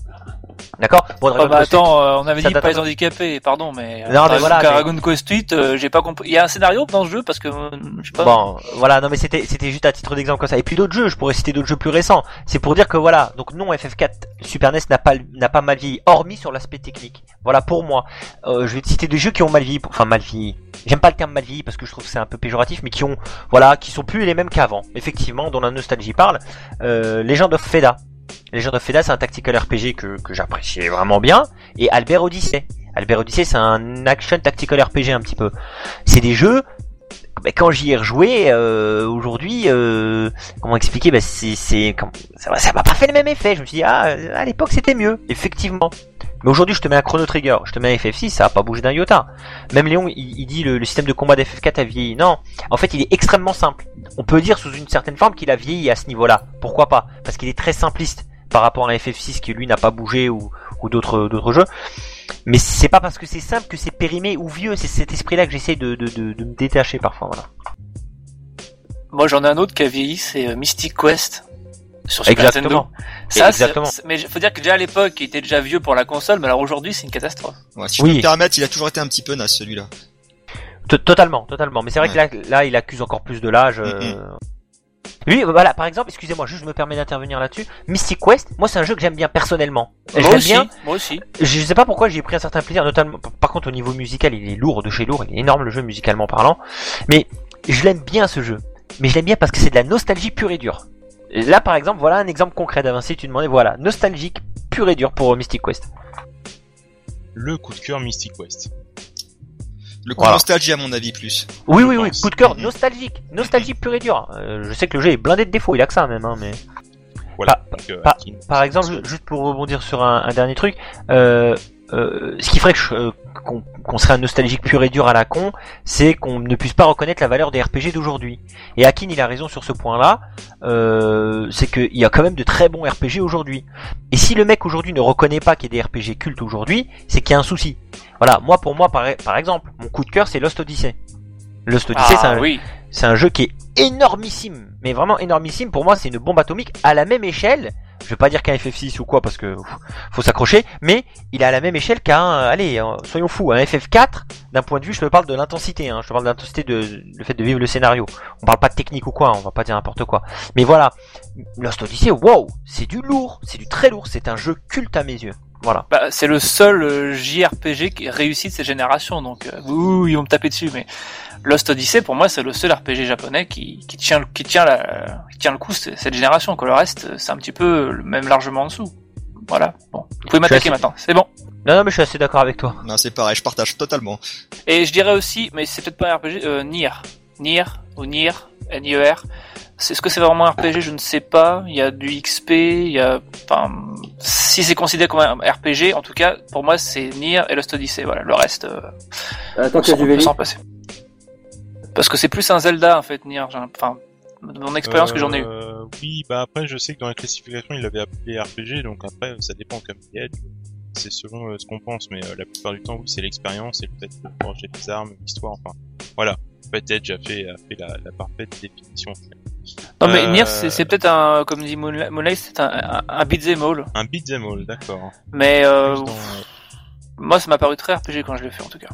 [SPEAKER 3] D'accord Bon,
[SPEAKER 2] Ah bah
[SPEAKER 3] Quest
[SPEAKER 2] attends, euh, on avait dit pas les handicapés, pardon, mais,
[SPEAKER 3] Non, mais voilà,
[SPEAKER 2] Dragon Quest 8, euh, j'ai pas compris. Il y a un scénario dans ce jeu parce que euh, je sais pas.
[SPEAKER 3] Bon, voilà, non mais c'était c'était juste à titre d'exemple comme ça. Et puis d'autres jeux, je pourrais citer d'autres jeux plus récents. C'est pour dire que voilà, donc non FF4 Super NES n'a pas n'a pas mal vieilli, hormis sur l'aspect technique. Voilà pour moi. Euh, je vais te citer des jeux qui ont mal vieilli, enfin mal vieilli. J'aime pas le terme mal vieilli parce que je trouve que c'est un peu péjoratif, mais qui ont voilà, qui sont plus les mêmes qu'avant. Effectivement, dont la nostalgie parle. Euh, Legend of Feda. Legend of Feda, c'est un tactical RPG que que j'appréciais vraiment bien. Et Albert Odyssey. Albert Odyssey, c'est un action tactical RPG un petit peu. C'est des jeux bah, quand j'y ai rejoué euh, aujourd'hui, euh, comment expliquer? Bah, c'est, ça, m'a- ça m'a pas fait le même effet. Je me suis dit ah à l'époque c'était mieux, effectivement. Mais aujourd'hui je te mets un Chrono Trigger, je te mets un FF6, ça a pas bougé d'un iota. Même Léon il, il dit le, le système de combat d'FF4 a vieilli. Non, en fait il est extrêmement simple. On peut dire sous une certaine forme qu'il a vieilli à ce niveau-là. Pourquoi pas? Parce qu'il est très simpliste par rapport à un FF6 qui lui n'a pas bougé ou, ou d'autres d'autres jeux. Mais c'est pas parce que c'est simple que c'est périmé ou vieux. C'est cet esprit-là que j'essaie de, de, de, de me détacher parfois. Voilà.
[SPEAKER 2] Moi j'en ai un autre qui a vieilli, c'est euh, Mystic Quest sur Super
[SPEAKER 3] Exactement.
[SPEAKER 2] Nintendo. Ça, c'est-
[SPEAKER 3] Exactement.
[SPEAKER 2] c'est- mais faut dire que déjà à l'époque, il était déjà vieux pour la console, mais alors aujourd'hui, c'est une catastrophe.
[SPEAKER 4] Ouais, si je
[SPEAKER 3] Oui.
[SPEAKER 4] peux me permettre, il a toujours été un petit peu naze celui-là.
[SPEAKER 3] To- Totalement, totalement. Mais c'est vrai que là, là, il accuse encore plus de l'âge. euh.
[SPEAKER 4] Mm,
[SPEAKER 3] Lui, euh, voilà, par exemple, excusez-moi, juste je me permets d'intervenir là-dessus. Mystic Quest, moi, c'est un jeu que j'aime bien personnellement.
[SPEAKER 2] Moi
[SPEAKER 3] J'aime
[SPEAKER 2] aussi,
[SPEAKER 3] bien.
[SPEAKER 2] moi aussi.
[SPEAKER 3] Je sais pas pourquoi j'ai pris un certain plaisir, notamment. Par contre, au niveau musical, il est lourd de chez lourd. Il est énorme le jeu musicalement parlant. Mais je l'aime bien ce jeu. Mais je l'aime bien parce que c'est de la nostalgie pure et dure. Là, par exemple, voilà un exemple concret d'avancée. Tu demandais, voilà, nostalgique pure et dure pour Mystic Quest.
[SPEAKER 1] Le coup de cœur Mystic West.
[SPEAKER 4] Le coup
[SPEAKER 3] Voilà.
[SPEAKER 4] de nostalgie à mon avis plus.
[SPEAKER 3] Oui, oui, oui, coup de cœur nostalgique, nostalgie pure et dure. Euh, je sais que le jeu est blindé de défauts, il a que ça même, hein, mais.
[SPEAKER 1] Voilà. Donc, euh,
[SPEAKER 3] Par exemple, ju- juste pour rebondir sur un, un dernier truc, euh, euh, ce qui ferait que je- euh, qu'on qu'on serait un nostalgique pur et dur à la con, c'est qu'on ne puisse pas reconnaître la valeur des RPG d'aujourd'hui. Et Akin, il a raison sur ce point-là, euh, c'est qu'il y a quand même de très bons RPG aujourd'hui. Et si le mec aujourd'hui ne reconnaît pas qu'il y a des RPG cultes aujourd'hui, c'est qu'il y a un souci. Voilà, moi pour moi, par, par exemple, mon coup de cœur, c'est Lost Odyssey. Lost Odyssey, c'est
[SPEAKER 2] Ah
[SPEAKER 3] un,
[SPEAKER 2] oui.
[SPEAKER 3] C'est un jeu qui est énormissime, mais vraiment énormissime. Pour moi, c'est une bombe atomique à la même échelle. Je vais pas dire qu'un FF6 ou quoi parce que faut s'accrocher, mais il est à la même échelle qu'un, allez, euh, soyons fous, un FF4. D'un point de vue, je te parle de l'intensité, hein, je te parle de l'intensité de le fait de vivre le scénario. On parle pas de technique ou quoi, on va pas dire n'importe quoi. Mais voilà, Lost Odyssey, wow, c'est du lourd, c'est du très lourd, c'est un jeu culte à mes yeux. Voilà.
[SPEAKER 2] Bah, c'est le seul euh, JRPG qui réussit de cette génération, donc euh, ouh, ils vont me taper dessus, mais Lost Odyssey, pour moi, c'est le seul RPG japonais qui, qui tient, le- qui tient la, qui tient le coup cette génération. Que le reste, c'est un petit peu le- même largement en dessous. Voilà. Bon, vous pouvez m'attaquer
[SPEAKER 3] assez-
[SPEAKER 2] maintenant. C'est bon.
[SPEAKER 3] Non, non, mais je suis assez d'accord avec toi.
[SPEAKER 4] Non, c'est pareil, je partage totalement.
[SPEAKER 2] Et je dirais aussi, mais c'est peut-être pas un RPG, euh, Nier. Nier, ou Nier, N-I-E-R. C'est ce que c'est vraiment un RPG, je ne sais pas. Il y a du XP, il y a, enfin, si c'est considéré comme un RPG, en tout cas, pour moi, c'est Nier et Lost Odyssey. Voilà, le reste, euh,
[SPEAKER 5] Attends
[SPEAKER 2] on peut s'en passer. Parce que c'est plus un Zelda, en fait, Nier. j'ai Enfin, de mon expérience que j'en ai eu.
[SPEAKER 1] Euh, Oui, bah après, je sais que dans la classification, il l'avait appelé RPG, donc après, ça dépend comme il est. C'est selon euh, ce qu'on pense, mais euh, la plupart du temps, oui, c'est l'expérience et peut-être le projet des armes, l'histoire, enfin, voilà. En fait, Edge a fait, a fait la, la parfaite définition.
[SPEAKER 2] Non mais
[SPEAKER 1] Euh,
[SPEAKER 2] Nier c'est peut-être un, comme dit Moonlight, c'est un, un, un beat'em all.
[SPEAKER 1] Un beat'em all, d'accord.
[SPEAKER 2] Mais euh,
[SPEAKER 1] dans-
[SPEAKER 2] moi ça m'a paru très RPG quand je l'ai fait en tout cas.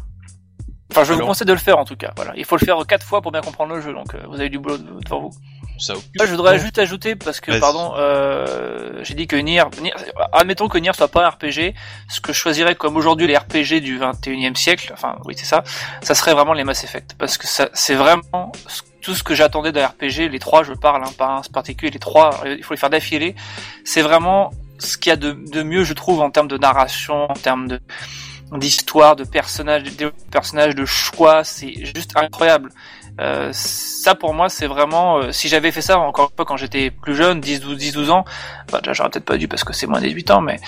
[SPEAKER 2] Enfin je vous conseille de le faire en tout cas. Voilà, il faut le faire quatre fois pour bien comprendre le jeu, donc euh, vous avez du boulot devant vous.
[SPEAKER 1] Ça occupe.
[SPEAKER 2] Moi, je voudrais juste ajouter parce que pardon, euh, j'ai dit que Nier, Nier- admettons que Nier soit pas un RPG, ce que je choisirais comme aujourd'hui les RPG du 21e siècle, enfin oui c'est ça, ça serait vraiment les Mass Effect parce que ça c'est vraiment ce- tout ce que j'attendais d'un RPG, les trois je parle, hein, pas un particulier, les trois, il faut les faire d'affilée, c'est vraiment ce qu'il y a de, de mieux je trouve en termes de narration, en termes de d'histoire, de personnages, de personnages, de choix, c'est juste incroyable. Euh, ça pour moi c'est vraiment euh, si j'avais fait ça encore une fois quand j'étais plus jeune 10 12 10 12 ans bah déjà j'aurais peut-être pas dû parce que c'est moins de 18 ans mais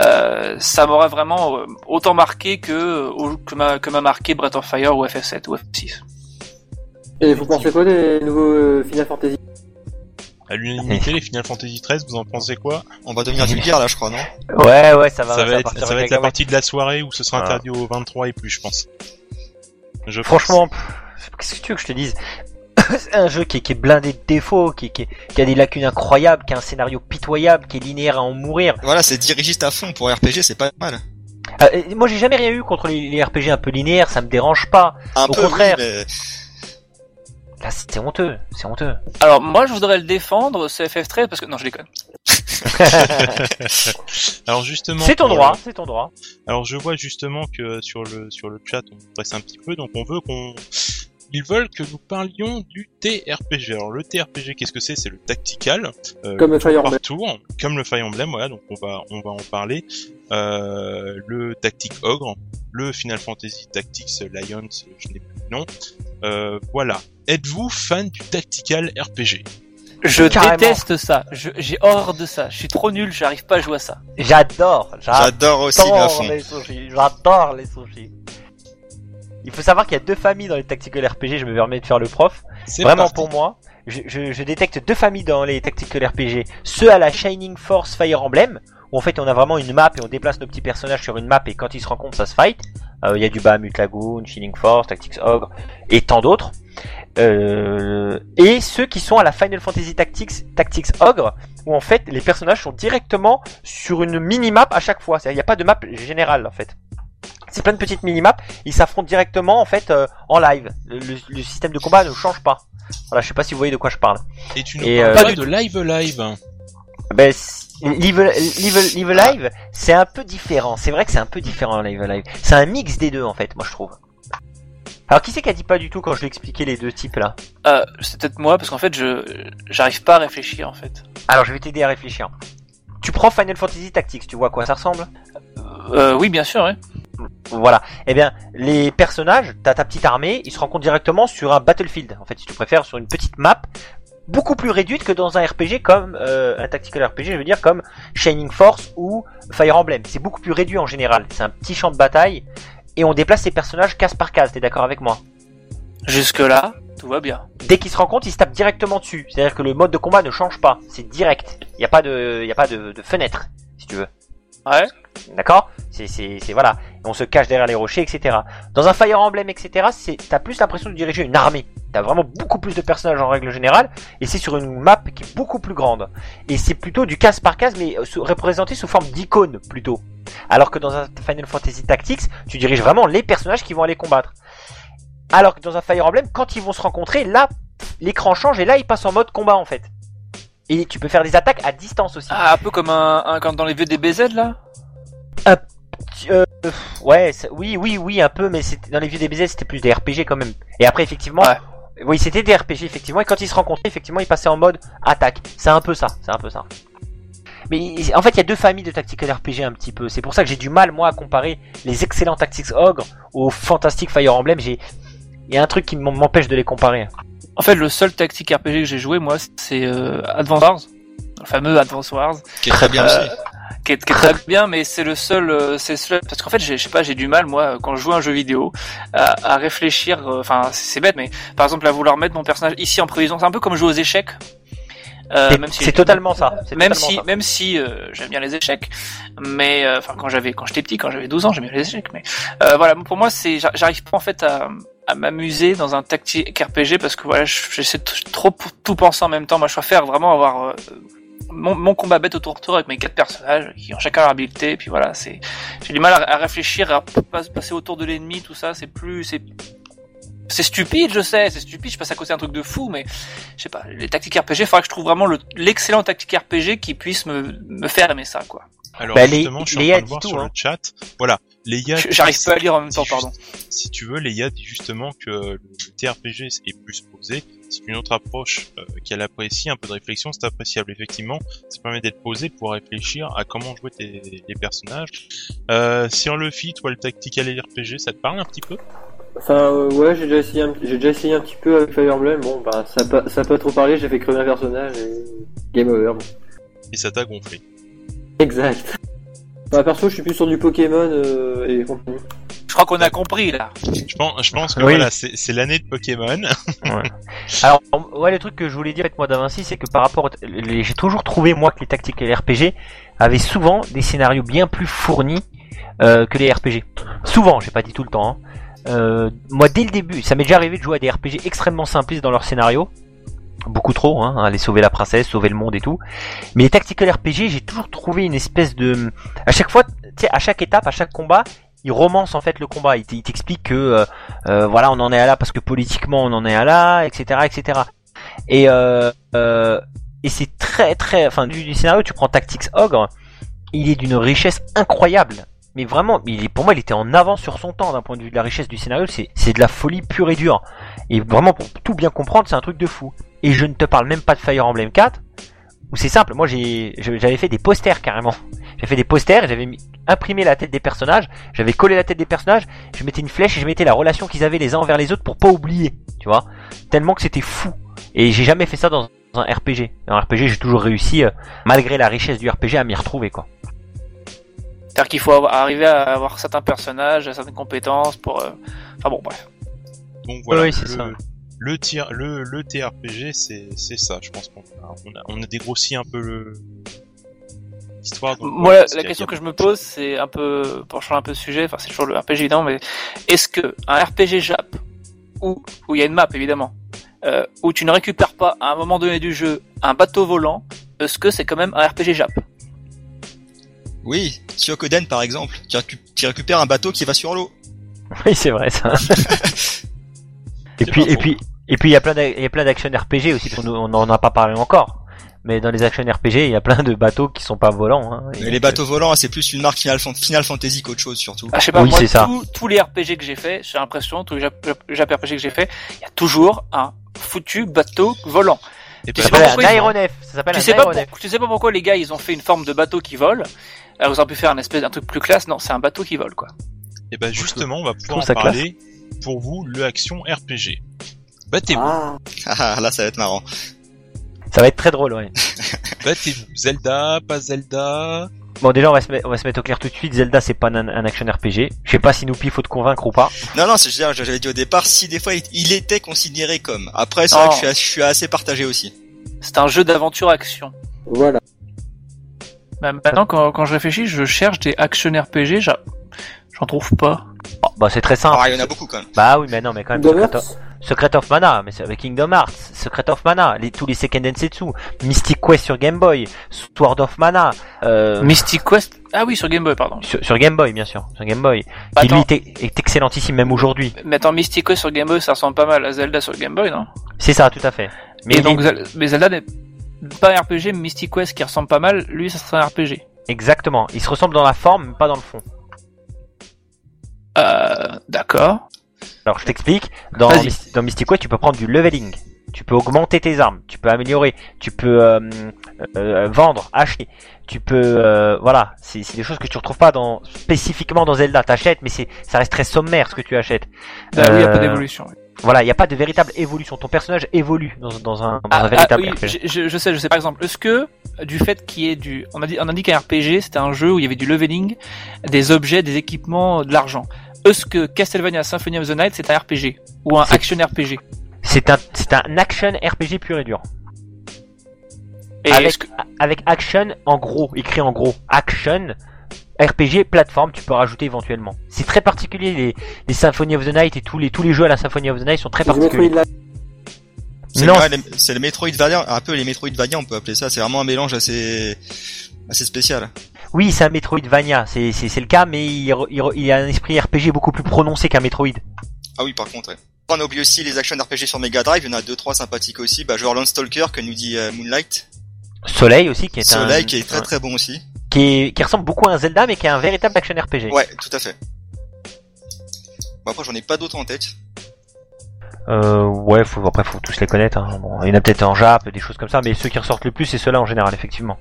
[SPEAKER 2] euh, ça m'aurait vraiment euh, autant marqué que euh, que m'a que m'a marqué Breath of Fire ou FF7 ou FF6
[SPEAKER 5] Et vous pensez quoi des nouveaux euh, Final Fantasy
[SPEAKER 1] À l'unanimité, les Final Fantasy 13, vous en pensez quoi?
[SPEAKER 4] On va devenir vulgaire là, je crois, non?
[SPEAKER 3] Ouais, ouais, ça va.
[SPEAKER 1] Ça va être, ça va être la partie de la soirée où ce sera
[SPEAKER 3] Ah.
[SPEAKER 1] interdit aux 23 et plus, je pense. Je.
[SPEAKER 3] Franchement, qu'est-ce que tu veux que je te dise? C'est un jeu qui est, qui est blindé de défauts, qui, a des lacunes incroyables, qui a un scénario pitoyable, qui est linéaire à en mourir.
[SPEAKER 4] Voilà, c'est dirigiste à fond pour RPG, c'est pas mal.
[SPEAKER 3] Euh, et moi, j'ai jamais rien eu contre les, les RPG un peu linéaires, ça me dérange pas.
[SPEAKER 4] Un
[SPEAKER 3] Au
[SPEAKER 4] peu,
[SPEAKER 3] contraire.
[SPEAKER 4] oui, mais
[SPEAKER 3] Là, c'est honteux, c'est honteux.
[SPEAKER 2] alors moi je voudrais le défendre ce FF13 parce que non je déconne
[SPEAKER 1] Alors justement.
[SPEAKER 3] c'est ton droit, c'est ton droit.
[SPEAKER 1] Alors je vois justement que sur le sur le chat on presse un petit peu, donc on veut qu'on ils veulent que nous parlions du TRPG. Alors le TRPG, qu'est-ce que c'est? C'est le tactical, euh,
[SPEAKER 5] Comme le Fire Emblem.
[SPEAKER 1] tour, comme le Fire Emblem. Voilà, donc on va on va en parler. Euh, le Tactic Ogre, le Final Fantasy Tactics Lions, je n'ai plus le nom. Euh, voilà. Êtes-vous fan du tactical RPG
[SPEAKER 2] je
[SPEAKER 3] Carrément.
[SPEAKER 2] déteste ça j'ai horreur de ça je suis trop nul j'arrive pas à jouer à ça
[SPEAKER 3] J'adore, j'adore.
[SPEAKER 4] aussi mais à fond.
[SPEAKER 3] les sushis, j'adore les sushis. Il faut savoir qu'il y a deux familles dans les tactical RPG, je me permets de faire le prof.
[SPEAKER 1] C'est
[SPEAKER 3] Vraiment
[SPEAKER 1] parti.
[SPEAKER 3] pour moi, je, je, je détecte deux familles dans les tactical RPG. Ceux à la Shining Force Fire Emblem, où en fait on a vraiment une map et on déplace nos petits personnages sur une map et quand ils se rencontrent ça se fight. Euh, Il y a du Bahamut Lagoon, Shining Force, Tactics Ogre et tant d'autres. Euh, et ceux qui sont à la Final Fantasy Tactics, Tactics Ogre, où en fait les personnages sont directement sur une mini-map à chaque fois. C'est-à-dire, Il n'y a pas de map générale en fait. C'est plein de petites mini-maps, ils s'affrontent directement en fait euh, en live. Le, le- le système de combat ne change pas. Voilà, je sais pas si vous voyez de quoi je parle.
[SPEAKER 1] Et tu
[SPEAKER 3] Et,
[SPEAKER 1] parles
[SPEAKER 3] euh,
[SPEAKER 1] pas de live live.
[SPEAKER 3] Ben, Live, Live, Live Live, c'est un peu différent. C'est vrai que c'est un peu différent Live Live. C'est un mix des deux en fait, moi je trouve. Alors qui c'est qui a dit pas du tout quand je lui expliquais les deux types là
[SPEAKER 2] euh, c'est peut-être moi parce qu'en fait je j'arrive pas à réfléchir en fait
[SPEAKER 3] Alors je vais t'aider à réfléchir. Tu prends Final Fantasy Tactics, tu vois à quoi ça ressemble
[SPEAKER 2] euh, oui bien sûr ouais.
[SPEAKER 3] Voilà. Eh bien, les personnages, t'as ta petite armée, ils se rencontrent directement sur un battlefield. En fait, si tu préfères, sur une petite map, beaucoup plus réduite que dans un RPG comme euh, un tactical RPG, je veux dire comme Shining Force ou Fire Emblem. C'est beaucoup plus réduit en général. C'est un petit champ de bataille et on déplace ces personnages case par case. T'es d'accord avec moi
[SPEAKER 2] jusque là tout va bien
[SPEAKER 3] Dès qu'ils se rencontrent, ils se tapent directement dessus. C'est-à-dire que le mode de combat ne change pas. C'est direct. Il n'y a pas de, il y a pas de, de fenêtre, si tu veux.
[SPEAKER 2] ouais
[SPEAKER 3] D'accord? C'est voilà. On se cache derrière les rochers, etc. Dans un Fire Emblem, etc. T'as plus l'impression de diriger une armée. T'as vraiment beaucoup plus de personnages en règle générale, et c'est sur une map qui est beaucoup plus grande. Et c'est plutôt du case par case, mais euh, représenté sous forme d'icône plutôt. Alors que dans un Final Fantasy Tactics, tu diriges vraiment les personnages qui vont aller combattre. Alors que dans un Fire Emblem, quand ils vont se rencontrer, là, l'écran change et là, ils passent en mode combat en fait. Et tu peux faire des attaques à distance aussi.
[SPEAKER 2] ah, un peu comme un, un comme dans les vieux DBZ là?
[SPEAKER 3] Euh, ouais, oui, oui, oui, un peu, mais dans les vieux DBZ, c'était plus des RPG quand même. Et après, effectivement,
[SPEAKER 2] Ouais.
[SPEAKER 3] Oui, c'était des RPG effectivement. Et quand ils se rencontraient, effectivement, ils passaient en mode attaque. C'est un peu ça, c'est un peu ça. Mais en fait, il y a deux familles de tactical RPG un petit peu. C'est pour ça que j'ai du mal moi à comparer les excellents Tactics Ogre aux fantastiques Fire Emblem. J'ai, il y a un truc qui m'empêche de les comparer.
[SPEAKER 2] En fait, le seul tactique RPG que j'ai joué, moi, c'est euh, Advance Wars, le fameux Advance Wars,
[SPEAKER 4] Qui est très bien
[SPEAKER 2] Euh,
[SPEAKER 4] aussi.
[SPEAKER 2] Qui est, qui est très bien, mais c'est le seul, euh, c'est le seul- parce qu'en fait, j'ai- je sais pas, j'ai du mal, moi, quand je joue à un jeu vidéo, à, à réfléchir. euh, Enfin, c'est bête, mais par exemple, à vouloir mettre mon personnage ici en prévision, c'est un peu comme jouer aux échecs. Euh,
[SPEAKER 3] C'est-
[SPEAKER 2] si
[SPEAKER 3] totalement ça.
[SPEAKER 2] même
[SPEAKER 3] totalement
[SPEAKER 2] si
[SPEAKER 3] ça.
[SPEAKER 2] même si euh, j'aime bien les échecs mais euh, enfin quand j'avais quand j'étais petit quand j'avais 12 ans j'aimais les échecs mais euh, voilà pour moi c'est j'a- j'arrive pas en fait à, à m'amuser dans un tactique RPG parce que voilà, j'essaie de trop tout penser en même temps. Moi, je préfère vraiment avoir euh, mon, mon, combat bête autour de tour avec mes quatre personnages qui ont chacun leur habilité. Et puis voilà, c'est j'ai du mal à, à, réfléchir, à passer autour de l'ennemi, tout ça. C'est plus, c'est c'est stupide, je sais, c'est stupide, je passe à côté d'un truc de fou, mais je sais pas, les tactiques RPG, il faudrait que je trouve vraiment l'excellent tactique RPG qui puisse me, me faire aimer ça, quoi.
[SPEAKER 1] Alors bah, justement, je suis en train de voir sur le hein. chat. Voilà, Leia.
[SPEAKER 2] J'arrive pas à lire en même temps, pardon.
[SPEAKER 1] Si tu veux, Leia dit justement que le TRPG est plus posé. C'est une autre approche euh, qu'elle apprécie, un peu de réflexion, c'est appréciable effectivement. Ça permet d'être posé pour réfléchir à comment jouer tes, les personnages. Euh, si on le fit, toi le tactical RPG, ça te parle un petit peu?
[SPEAKER 5] Enfin, euh, ouais, j'ai déjà, essayé un, j'ai déjà essayé un petit peu avec Fire Emblem. Bon, bah, ça n'a pas, ça a pas trop parlé, j'ai fait crever un personnage et game over. Bon.
[SPEAKER 1] Et ça t'a gonflé.
[SPEAKER 5] Exact. Bah, perso, je suis plus sur du Pokémon euh, et compagnie.
[SPEAKER 2] Je crois qu'on a compris là.
[SPEAKER 1] Je pense, je pense que voilà, c'est, l'année de Pokémon.
[SPEAKER 3] ouais. Alors, ouais, le truc que je voulais dire avec moi d'Avinci, c'est que par rapport, j'ai toujours trouvé moi que les tactiques et les RPG avaient souvent des scénarios bien plus fournis euh, que les RPG. Souvent, j'ai pas dit tout le temps. Hein. Euh, moi, dès le début, ça m'est déjà arrivé de jouer à des RPG extrêmement simplistes dans leur scénario. Beaucoup trop, hein, aller sauver la princesse, sauver le monde et tout. Mais les tactical RPG, j'ai toujours trouvé une espèce de... À chaque fois, tu sais, à chaque étape, à chaque combat, il romance en fait le combat. Il t'explique que euh, euh, voilà, on en est à là parce que politiquement on en est à là, etc., etc. Et euh, euh, et c'est très très, enfin du, scénario, tu prends Tactics Ogre, il est d'une richesse incroyable mais vraiment, il, pour moi, il était en avance sur son temps d'un point de vue de la richesse du scénario. C'est de la folie pure et dure. Et vraiment, pour tout bien comprendre, c'est un truc de fou. Et je ne te parle même pas de Fire Emblem 4, où c'est simple. Moi, j'avais fait des posters carrément. J'ai fait des posters j'avais imprimé la tête des personnages. J'avais collé la tête des personnages. Je mettais une flèche et je mettais la relation qu'ils avaient les uns envers les autres pour pas oublier. Tu vois Tellement que c'était fou. Et j'ai jamais fait ça dans un RPG. Dans un RPG, j'ai toujours réussi, euh, malgré la richesse du RPG, à m'y retrouver, quoi.
[SPEAKER 2] C'est-à-dire qu'il faut arriver à avoir certains personnages, certaines compétences pour. Euh, enfin bon, bref.
[SPEAKER 1] Donc voilà. Oui, c'est ça. Le, tir, le, le TRPG, c'est, c'est ça. Je pense qu'on a, on a, on a dégrossi un peu le,
[SPEAKER 2] l'histoire. Moi, la question que je me pose, c'est un peu, pour changer un peu de sujet, enfin, c'est toujours le RPG évidemment, mais est-ce que un RPG Jap, où, où il y a une map évidemment, euh, où tu ne récupères pas à un moment donné du jeu un bateau volant, est-ce que c'est quand même un RPG Jap
[SPEAKER 4] oui, Koden par exemple, tu, récupères un bateau qui va sur l'eau.
[SPEAKER 3] Oui, c'est vrai ça. et, puis, et puis, et puis, il y a plein d'actions RPG aussi, on n'en a pas parlé encore. Mais dans les actions RPG, il y a plein de bateaux qui sont pas volants. Hein,
[SPEAKER 4] mais les bateaux volants, c'est plus une marque Final, Fantasy qu'autre chose surtout.
[SPEAKER 2] Ah, je sais pas, moi, tous les RPG que j'ai fait, j'ai l'impression, tous les RPG que j'ai fait, il y a toujours un foutu bateau volant.
[SPEAKER 3] Et tu sais pas pourquoi un aéronef. Ça s'appelle un
[SPEAKER 2] sais pas, tu sais pas pourquoi les gars ils ont fait une forme de bateau qui vole. Alors vous auriez pu faire un espèce d'un truc plus classe. Non, c'est un bateau qui vole quoi.
[SPEAKER 1] Et ben justement, on va pouvoir en parler. Pour vous, le action RPG. Battez-vous.
[SPEAKER 4] Ah. ah. là ça va être marrant.
[SPEAKER 3] Ça va être très drôle, ouais.
[SPEAKER 1] Battez-vous. Zelda, pas Zelda.
[SPEAKER 3] Bon, déjà, on va, se mettre, on va se mettre au clair tout de suite. Zelda, c'est pas un, action RPG. Je sais pas si Noupi faut te convaincre ou pas.
[SPEAKER 4] Non, non, c'est j'avais dit au départ, si des fois il, était considéré comme. Après, c'est vrai que je suis, assez partagé aussi.
[SPEAKER 2] C'est un jeu d'aventure action.
[SPEAKER 5] Voilà.
[SPEAKER 2] Bah, maintenant, quand, quand je réfléchis, je cherche des action RPG, j'en trouve pas.
[SPEAKER 3] Bah, c'est très simple.
[SPEAKER 4] Ah, il y en a beaucoup quand même.
[SPEAKER 3] Bah oui, mais non, mais quand même. Secret of, Secret of Mana, mais c'est avec Kingdom Hearts. Secret of Mana, les, tous les Second Densetsu. Mystic Quest sur Game Boy. Sword of Mana.
[SPEAKER 2] Euh... Mystic Quest? Ah oui, sur Game Boy, pardon.
[SPEAKER 3] Sur, Game Boy, bien sûr. Sur Game Boy. Bah, lui est, est, excellentissime même aujourd'hui.
[SPEAKER 2] Mais attends, Mystic Quest sur Game Boy, ça ressemble pas mal à Zelda sur Game Boy, non?
[SPEAKER 3] C'est ça, tout à fait.
[SPEAKER 2] Mais donc, mais Zelda n'est pas un RPG, Mystic Quest qui ressemble pas mal, lui, ça serait un RPG.
[SPEAKER 3] Exactement. Il se ressemble dans la forme, mais pas dans le fond.
[SPEAKER 2] Euh, d'accord.
[SPEAKER 3] Alors je t'explique. Dans, dans Mystic Quest, tu peux prendre du leveling. Tu peux augmenter tes armes. Tu peux améliorer. Tu peux euh, euh, vendre, acheter. Tu peux, euh, voilà, c'est des choses que tu retrouves pas dans spécifiquement dans Zelda. T'achètes, mais c'est, ça reste très sommaire ce que tu achètes.
[SPEAKER 2] Bah oui, il y a pas d'évolution.
[SPEAKER 3] Voilà, il n'y a pas de véritable évolution. Ton personnage évolue dans, dans un, dans un ah, véritable
[SPEAKER 2] ah, oui, je, je, sais, je sais par exemple. Est-ce que du fait qu'il y ait du, on a dit, on a dit qu'un RPG c'était un jeu où il y avait du leveling, des objets, des équipements, de l'argent. Est-ce que Castlevania Symphony of the Night c'est un RPG ou un action RPG
[SPEAKER 3] C'est un, c'est un action RPG pur et dur. Et avec, avec action en gros, écrit en gros, action RPG plateforme, tu peux rajouter éventuellement. C'est très particulier les, les Symphony of the Night et tous les tous les jeux à la Symphony of the Night sont très particuliers.
[SPEAKER 4] C'est
[SPEAKER 3] Non.
[SPEAKER 4] les- c'est le Metroidvania, un peu les Metroidvania, on peut appeler ça. C'est vraiment un mélange assez, assez spécial.
[SPEAKER 3] Oui, c'est un Metroidvania, c'est le cas, mais il, a un esprit RPG beaucoup plus prononcé qu'un Metroid.
[SPEAKER 4] Ah oui, par contre. Ouais. On a oublié aussi les action RPG sur Mega Drive. Il y en a deux, trois sympathiques aussi. Bah, genre Landstalker que nous dit euh, Moonlight.
[SPEAKER 3] Soleil aussi qui est un
[SPEAKER 4] Soleil qui est très très bon aussi.
[SPEAKER 3] qui, est- qui ressemble beaucoup à un Zelda mais qui est un véritable action RPG.
[SPEAKER 4] Ouais, tout à fait. Bon après j'en ai pas d'autres en tête.
[SPEAKER 3] Euh, ouais, faut, après faut tous les connaître. Hein. Bon, il y en a peut-être en Jap, des choses comme ça, mais ceux qui ressortent le plus c'est ceux-là en général effectivement.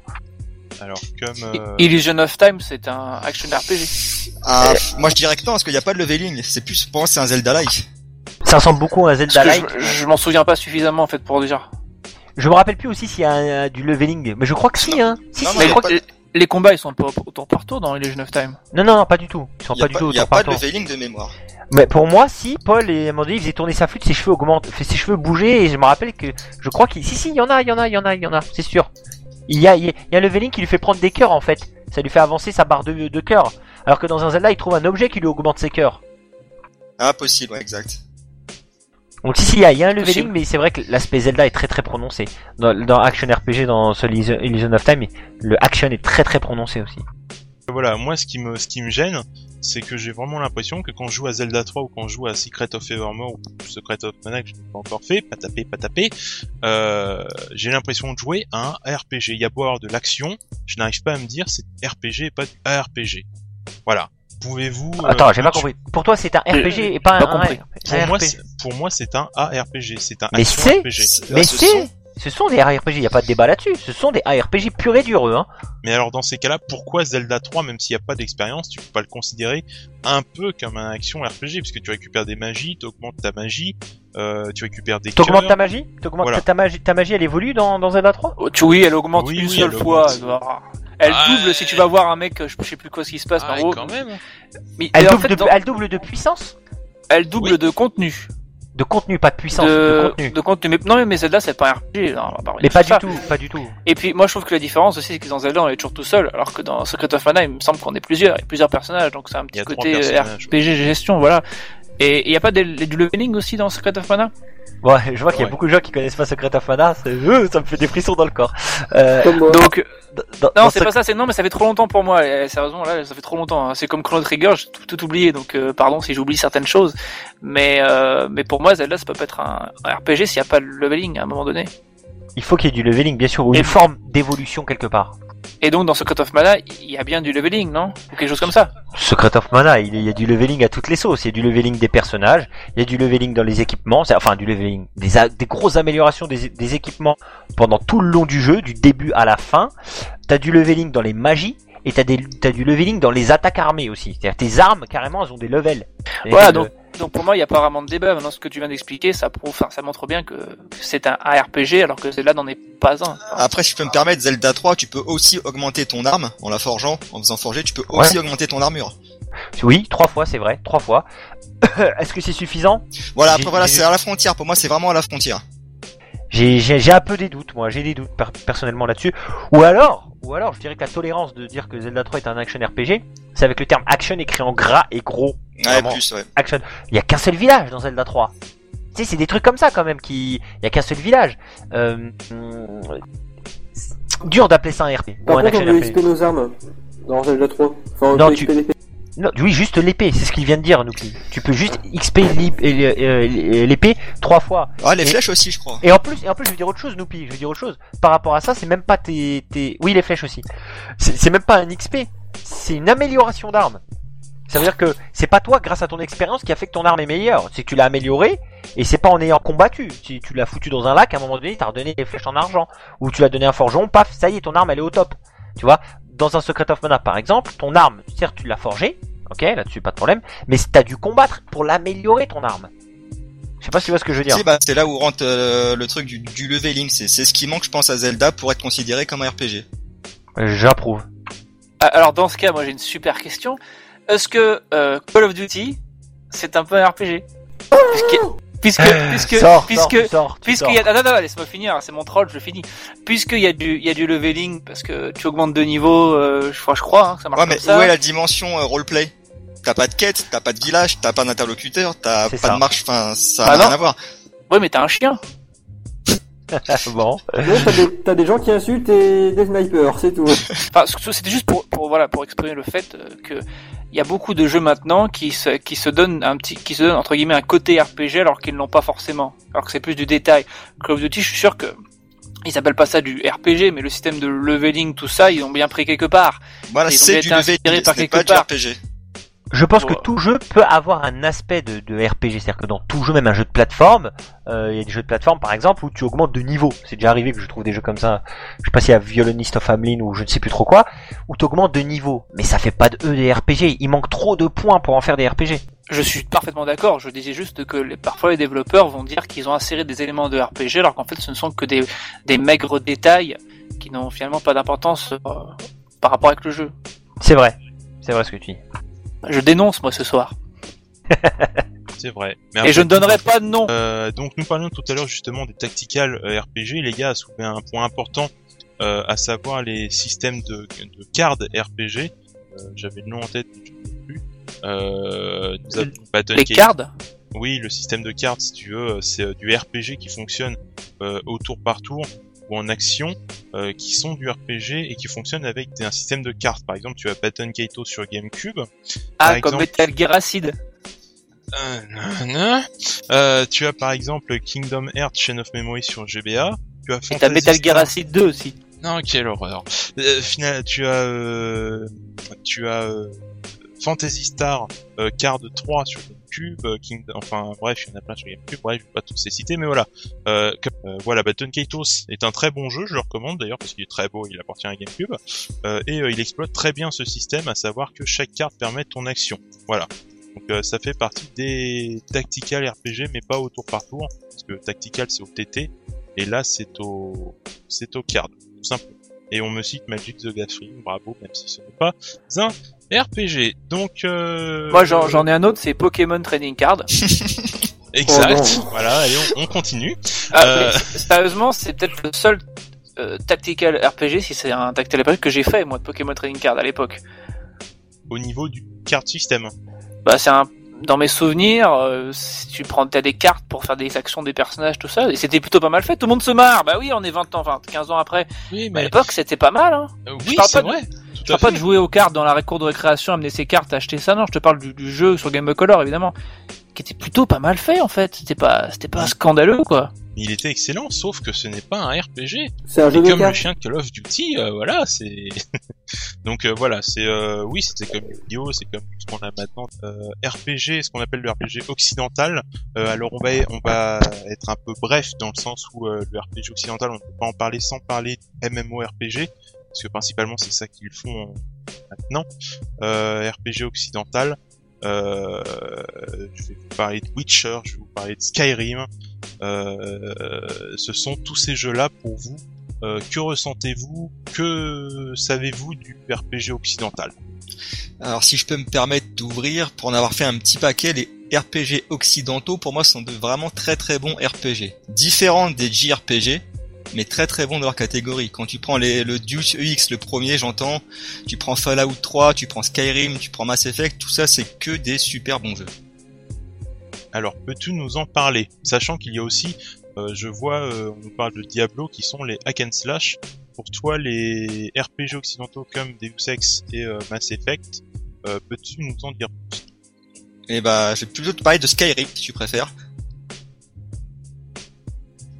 [SPEAKER 1] Alors comme euh,
[SPEAKER 2] Illusion of Time, c'est un action RPG.
[SPEAKER 4] Ah, moi je dirais que non parce qu'il n'y a pas de leveling. C'est plus pour moi c'est un Zelda-like.
[SPEAKER 3] Ça ressemble beaucoup à un
[SPEAKER 2] Parce
[SPEAKER 3] Zelda
[SPEAKER 2] que
[SPEAKER 3] like.
[SPEAKER 2] je, je m'en souviens pas suffisamment en fait pour dire.
[SPEAKER 3] Je me rappelle plus aussi s'il y a du leveling, mais je crois que si, hein. Si,
[SPEAKER 4] Non,
[SPEAKER 3] si,
[SPEAKER 4] non,
[SPEAKER 3] je
[SPEAKER 4] y a
[SPEAKER 3] crois
[SPEAKER 4] pas
[SPEAKER 3] que-
[SPEAKER 2] Les, les combats ils sont pas au tour par tour dans Illusion of Time.
[SPEAKER 3] Non, non, non, pas du tout. Ils sont
[SPEAKER 4] Il n'y a
[SPEAKER 3] pas du
[SPEAKER 4] pas,
[SPEAKER 3] tout
[SPEAKER 4] pas de leveling de mémoire.
[SPEAKER 3] Mais pour moi, si Paul et à un moment donné, il faisait tourner sa flûte, ses cheveux augmentent, ses cheveux bouger, et je me rappelle que je crois qu'il, si si, il y en a, il y en a, il y en a, il y en a, c'est sûr. Il y a, il y a il y a un leveling qui lui fait prendre des cœurs en fait. Ça lui fait avancer sa barre de, de cœurs. Alors que dans un Zelda, il trouve un objet qui lui augmente ses cœurs.
[SPEAKER 4] Ah possible, ouais, exact.
[SPEAKER 3] Donc si si, il y a, il y a un leveling,
[SPEAKER 2] Possible.
[SPEAKER 3] mais c'est vrai que l'aspect Zelda est très très prononcé. Dans, dans Action RPG, dans Illusion Illusion of Time, le action est très très prononcé aussi.
[SPEAKER 1] Voilà, moi ce qui me ce qui me gêne, c'est que j'ai vraiment l'impression que quand je joue à Zelda 3 ou quand je joue à Secret of Evermore ou Secret of Mana que je n'ai pas encore fait, pas tapé, pas tapé, euh, j'ai l'impression de jouer à un RPG. Il y a beau avoir de l'action, je n'arrive pas à me dire c'est RPG et pas du ARPG. Voilà. Pouvez-vous euh,
[SPEAKER 3] Attends, j'ai pas
[SPEAKER 1] tu-
[SPEAKER 3] compris. Pour toi, c'est un RPG et pas un,
[SPEAKER 2] pas
[SPEAKER 3] un-
[SPEAKER 2] compris.
[SPEAKER 3] un
[SPEAKER 1] Pour moi, pour moi, c'est un ARPG, c'est un
[SPEAKER 3] Mais c'est-
[SPEAKER 1] RPG.
[SPEAKER 3] Mais
[SPEAKER 4] ce
[SPEAKER 3] c'est, ce sont des ARPG, y a pas de débat là-dessus. Ce sont des ARPG purs et durs, eux, hein.
[SPEAKER 1] Mais alors dans ces cas-là, pourquoi Zelda 3, même s'il n'y a pas d'expérience, tu peux pas le considérer un peu comme un action RPG, puisque tu récupères des magies, tu augmentes ta magie, euh, tu récupères des
[SPEAKER 3] T'augmentes
[SPEAKER 1] cœurs.
[SPEAKER 3] ta magie? T'augmentes
[SPEAKER 1] Voilà.
[SPEAKER 3] ta magie Ta magie, elle évolue dans, dans Zelda 3
[SPEAKER 2] Oh, tu- oui, elle augmente
[SPEAKER 1] Oui,
[SPEAKER 2] une
[SPEAKER 1] oui,
[SPEAKER 2] seule fois. Elle
[SPEAKER 6] Ah,
[SPEAKER 2] double si tu vas voir un mec, je sais plus quoi ce qui se passe,
[SPEAKER 6] Ah,
[SPEAKER 2] mais en gros,
[SPEAKER 6] quand même.
[SPEAKER 2] mais-
[SPEAKER 3] elle,
[SPEAKER 2] en
[SPEAKER 3] double
[SPEAKER 2] fait,
[SPEAKER 3] de,
[SPEAKER 2] dans-
[SPEAKER 3] elle double de puissance?
[SPEAKER 2] Elle double
[SPEAKER 6] Oui.
[SPEAKER 2] de contenu.
[SPEAKER 3] De contenu, pas de puissance, de,
[SPEAKER 2] de,
[SPEAKER 3] contenu.
[SPEAKER 2] de contenu. Mais, non, mais Zelda, c'est pas un RPG. non, on va
[SPEAKER 3] Mais pas du
[SPEAKER 2] ça.
[SPEAKER 3] tout, pas du tout.
[SPEAKER 2] Et puis, moi, je trouve que la différence aussi, c'est que dans Zelda, on est toujours tout seul, alors que dans Secret of Mana, il me semble qu'on est plusieurs, il y a plusieurs personnages, donc c'est un petit côté euh, RPG gestion, voilà. Et il y a pas des- du leveling aussi dans Secret of Mana?
[SPEAKER 3] Ouais, je vois qu'il y a
[SPEAKER 6] Ouais.
[SPEAKER 3] beaucoup de gens qui connaissent pas Secret of Mana, c'est- euh, ça me fait des frissons dans le corps. Euh.
[SPEAKER 2] Donc,
[SPEAKER 3] dans-
[SPEAKER 2] non, c'est pas ça, c'est non, mais ça fait trop longtemps pour moi. Et, sérieusement, là, ça fait trop longtemps. hein. C'est comme Chrono Trigger, j'ai tout, tout oublié, donc euh, pardon si j'oublie certaines choses. Mais euh, mais pour moi, Zelda, ça peut pas être un, un RPG s'il y a pas de leveling à un moment donné.
[SPEAKER 3] Il faut qu'il y ait du leveling, bien sûr, ou
[SPEAKER 2] Et-
[SPEAKER 3] une forme d'évolution quelque part.
[SPEAKER 2] Et donc dans Secret of Mana, il y a bien du leveling, non Ou quelque chose comme ça.
[SPEAKER 3] Secret of Mana, il y a du leveling à toutes les sauces. Il y a du leveling des personnages, il y a du leveling dans les équipements, enfin du leveling, des grosses améliorations des, des équipements pendant tout le long du jeu, du début à la fin. T'as du leveling dans les magies et t'as des t'as du leveling dans les attaques armées aussi. C'est-à-dire tes armes carrément elles ont des levels. Et
[SPEAKER 2] Voilà,
[SPEAKER 3] le-
[SPEAKER 2] donc, donc pour moi, il n'y a pas vraiment de débat. Maintenant, ce que tu viens d'expliquer, ça prouve, enfin, ça montre bien que c'est un RPG, alors que Zelda n'en est pas un. Enfin,
[SPEAKER 4] Après, si je peux me permettre, Zelda 3, tu peux aussi augmenter ton arme en la forgeant, en faisant forger, tu peux aussi augmenter ton armure.
[SPEAKER 3] Oui, trois fois, c'est vrai, trois fois. Est-ce que c'est suffisant?
[SPEAKER 4] Voilà, après voilà, c'est à la frontière. Pour moi, c'est vraiment à la frontière.
[SPEAKER 3] J'ai j'ai j'ai un peu des doutes, moi, j'ai des doutes per- personnellement là-dessus. Ou alors, ou alors, je dirais que la tolérance de dire que Zelda 3 est un action RPG, c'est avec le terme action écrit en gras et gros.
[SPEAKER 4] Ouais, plus, ouais.
[SPEAKER 3] Action. Il y a qu'un seul village dans Zelda 3. Tu sais, c'est des trucs comme ça quand même qui. Il y a qu'un seul village. Euh... c'est Dur d'appeler ça un RP.
[SPEAKER 5] Par
[SPEAKER 3] ou un
[SPEAKER 5] contre, on
[SPEAKER 3] action
[SPEAKER 5] peut
[SPEAKER 3] RPG.
[SPEAKER 5] Nos armes dans Zelda 3. Enfin, on
[SPEAKER 3] Non,
[SPEAKER 5] peut
[SPEAKER 3] tu-. Non, oui, juste l'épée, c'est ce qu'il vient de dire, Nuki. Tu peux juste XP euh, l'épée trois fois.
[SPEAKER 4] Ah, les
[SPEAKER 3] Et-
[SPEAKER 4] flèches aussi, je crois.
[SPEAKER 3] Et en plus, et en plus, je vais dire autre chose, Noupi. Je vais dire autre chose. Par rapport à ça, c'est même pas tes, tes, oui, les flèches aussi. C'est c'est même pas un XP. C'est une amélioration d'arme. Ça veut dire que c'est pas toi, grâce à ton expérience, qui a fait que ton arme est meilleure. C'est que tu l'as améliorée, et c'est pas en ayant combattu. Si tu l'as foutu dans un lac, à un moment donné, t'as redonné les flèches en argent. Ou tu l'as donné un forgeron, paf, ça y est, ton arme, elle est au top. Tu vois? Dans un Secret of Mana, par exemple, ton arme, certes, tu l'as forgée. Ok, là-dessus, pas de problème. Mais t'as dû combattre pour l'améliorer, ton arme. Je sais pas si tu vois ce que je veux dire.
[SPEAKER 4] Si, bah, c'est là où rentre euh, le truc du, du leveling. C'est c'est ce qui manque, je pense, à Zelda pour être considéré comme un RPG.
[SPEAKER 3] J'approuve.
[SPEAKER 2] Ah, Alors dans ce cas, moi j'ai une super question. Est-ce que euh, Call of Duty, c'est un peu un RPG puisque puisque
[SPEAKER 3] Sors,
[SPEAKER 2] puisque
[SPEAKER 3] sors,
[SPEAKER 2] Puisqu'il
[SPEAKER 3] sors.
[SPEAKER 2] y a, ah, non, non, non, laisse-moi finir, c'est mon troll, je finis. Puisqu'il y a du, il y a du leveling, parce que tu augmentes de niveau, euh, je crois, je crois, hein, ça marche
[SPEAKER 4] Ouais, mais
[SPEAKER 2] comme ça.
[SPEAKER 4] où est la dimension euh, roleplay? T'as pas de quête, t'as pas de village, t'as pas d'interlocuteur, t'as pas
[SPEAKER 3] ça.
[SPEAKER 4] de marche, enfin, ça
[SPEAKER 2] Bah
[SPEAKER 4] n'a
[SPEAKER 2] non.
[SPEAKER 4] rien à voir.
[SPEAKER 2] Ouais, mais t'as un chien.
[SPEAKER 3] bon.
[SPEAKER 5] T'as des, des gens qui insultent et des snipers, c'est tout.
[SPEAKER 2] Enfin, c'était juste pour, pour, voilà, pour exprimer le fait euh, que il y a beaucoup de jeux maintenant qui se, qui se donnent un petit, qui se donnent entre guillemets un côté RPG alors qu'ils ne l'ont pas forcément. Alors que c'est plus du détail. Call of Duty, je suis sûr que ils appellent pas ça du RPG, mais le système de leveling, tout ça, ils ont bien pris quelque part.
[SPEAKER 4] Voilà, c'est du
[SPEAKER 2] été
[SPEAKER 4] level,
[SPEAKER 2] inspirés par quelque
[SPEAKER 4] pas
[SPEAKER 2] part.
[SPEAKER 4] du RPG.
[SPEAKER 3] Je pense que tout jeu peut avoir un aspect de, de RPG, c'est-à-dire que dans tout jeu, même un jeu de plateforme, euh, il y a des jeux de plateforme par exemple où tu augmentes de niveau. C'est déjà arrivé que je trouve des jeux comme ça, je sais pas s'il y a Violinist of Hamelin ou je ne sais plus trop quoi, où tu augmentes de niveau. Mais ça fait pas de eux des RPG, il manque trop de points pour en faire des RPG.
[SPEAKER 2] Je suis parfaitement d'accord. Je disais juste que les, parfois les développeurs vont dire qu'ils ont inséré des éléments de RPG alors qu'en fait ce ne sont que des, des maigres détails qui n'ont finalement pas d'importance euh, par rapport avec le jeu.
[SPEAKER 3] C'est vrai, c'est vrai ce que tu dis.
[SPEAKER 2] Je dénonce moi ce soir.
[SPEAKER 1] C'est vrai. Mais
[SPEAKER 2] Et je ne donnerai pas de nom.
[SPEAKER 1] Euh, donc nous parlions tout à l'heure justement des tactical euh, RPG. Les gars a soulevé un point important, euh, à savoir les systèmes de, de cartes RPG. Euh, J'avais le nom en tête, mais je ne sais plus. Euh, nous avons Battle
[SPEAKER 2] Les cartes
[SPEAKER 1] Oui, le système de cartes, si tu veux, c'est du RPG qui fonctionne au tour par tour ou en action, euh, qui sont du RPG et qui fonctionnent avec un système de cartes. Par exemple, tu as Baton Kaito sur GameCube.
[SPEAKER 2] Ah,
[SPEAKER 1] par
[SPEAKER 2] comme
[SPEAKER 1] exemple-
[SPEAKER 2] Metal Gear Acid.
[SPEAKER 1] Euh, nan, nan. Euh, tu as par exemple Kingdom Hearts Chain of Memory sur GBA. Tu as
[SPEAKER 2] Et
[SPEAKER 1] Phantasy
[SPEAKER 2] Metal Gear Acid 2 aussi.
[SPEAKER 1] Non, quelle horreur. Euh, final, tu as, euh, tu as euh, Fantasy Star Card 3 sur GameCube, euh, enfin bref, il y en a plein sur GameCube. Bref, je vais pas tous les citer, mais voilà. Euh, euh, voilà, Baton Kaitos est un très bon jeu, je le recommande d'ailleurs parce qu'il est très beau, il appartient à GameCube et il exploite très bien ce système, à savoir que chaque carte permet ton action. Voilà. Donc ça fait partie des tactical RPG, mais pas au tour par tour, parce que tactical c'est au TT et là c'est au c'est au card tout simplement. Et on me cite Magic the Gathering, bravo, même si ce n'est pas un RPG. Donc, euh...
[SPEAKER 2] Moi j'en j'en ai un autre, c'est Pokémon Trading Card.
[SPEAKER 1] Exact.
[SPEAKER 5] Oh
[SPEAKER 1] voilà, allez, on, on continue.
[SPEAKER 2] Ah,
[SPEAKER 1] Euh.
[SPEAKER 2] mais sérieusement, c'est peut-être le seul euh, tactical RPG, si c'est un tactical RPG que j'ai fait moi de Pokémon Trading Card à l'époque.
[SPEAKER 1] Au niveau du card system.
[SPEAKER 2] Bah c'est un dans mes souvenirs, euh, si tu prends t'as des cartes pour faire des actions des personnages tout ça et c'était plutôt pas mal fait. Tout le monde se marre. Bah oui, on est 20 ans, enfin 15 ans après.
[SPEAKER 1] Oui,
[SPEAKER 2] Mais à l'époque, c'était pas mal hein.
[SPEAKER 1] Euh, oui, c'est
[SPEAKER 2] de-
[SPEAKER 1] vrai.
[SPEAKER 2] Je parle pas de jouer aux cartes dans la cour de récréation, amener ses cartes, acheter ça. Non, je te parle du, du jeu sur Game Boy Color évidemment, qui était plutôt pas mal fait en fait. C'était pas, c'était pas scandaleux quoi.
[SPEAKER 1] Il était excellent, sauf que ce n'est pas un RPG.
[SPEAKER 5] C'est un jeu de
[SPEAKER 1] comme le chien de Call of Duty, euh, voilà, c'est. Donc euh, voilà, c'est euh, oui, c'était comme Yu-Gi-Oh, c'est comme ce qu'on a maintenant. Euh, RPG, ce qu'on appelle le RPG occidental. Euh, alors on va on va être un peu bref dans le sens où euh, le RPG occidental, on ne peut pas en parler sans parler MMORPG, parce que principalement c'est ça qu'ils font maintenant. Euh, RPG occidental. Euh, je vais vous parler de Witcher, je vais vous parler de Skyrim. Euh, ce sont tous ces jeux-là pour vous euh, que ressentez-vous? Que savez-vous du RPG occidental?
[SPEAKER 4] Alors si je peux me permettre d'ouvrir, pour en avoir fait un petit paquet, les RPG occidentaux pour moi sont de vraiment très très bons RPG. Différents des JRPG, mais très très bons de leur catégorie. Quand tu prends les, le Deus Ex, le premier j'entends, tu prends Fallout 3, tu prends Skyrim, tu prends Mass Effect, tout ça c'est que des super bons jeux.
[SPEAKER 1] Alors, peux-tu nous en parler? Sachant qu'il y a aussi, euh, je vois, euh, on nous parle de Diablo, qui sont les hack and slash. Pour toi, les RPG occidentaux comme Deus Ex et euh, Mass Effect, euh, peux-tu nous en dire plus?
[SPEAKER 4] Et bah, je vais plutôt te parler de Skyrim, si tu préfères.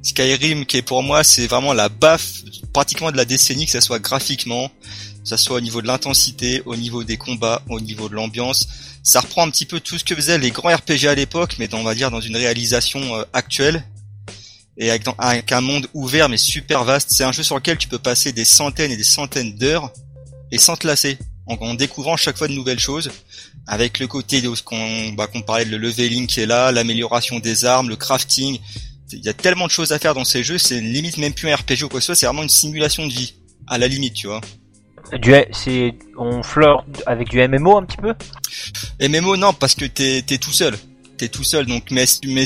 [SPEAKER 4] Skyrim, qui est pour moi, c'est vraiment la baffe, pratiquement de la décennie, que ça soit graphiquement, que ça soit au niveau de l'intensité, au niveau des combats, au niveau de l'ambiance. Ça reprend un petit peu tout ce que faisaient les grands RPG à l'époque, mais dans, on va dire dans une réalisation euh, actuelle. Et avec, dans- avec un monde ouvert, mais super vaste. C'est un jeu sur lequel tu peux passer des centaines et des centaines d'heures, et sans te lasser, en, en découvrant chaque fois de nouvelles choses avec le côté qu'on bah, qu'on parlait de le leveling qui est là, l'amélioration des armes, le crafting. Il y a tellement de choses à faire dans ces jeux, c'est limite même plus un RPG ou quoi que ce soit, c'est vraiment une simulation de vie. À la limite, tu vois.
[SPEAKER 3] Du, c'est, on fleur avec du MMO un petit peu?
[SPEAKER 4] MMO, non, parce que t'es es tout seul. T'es tout seul, donc mais, mais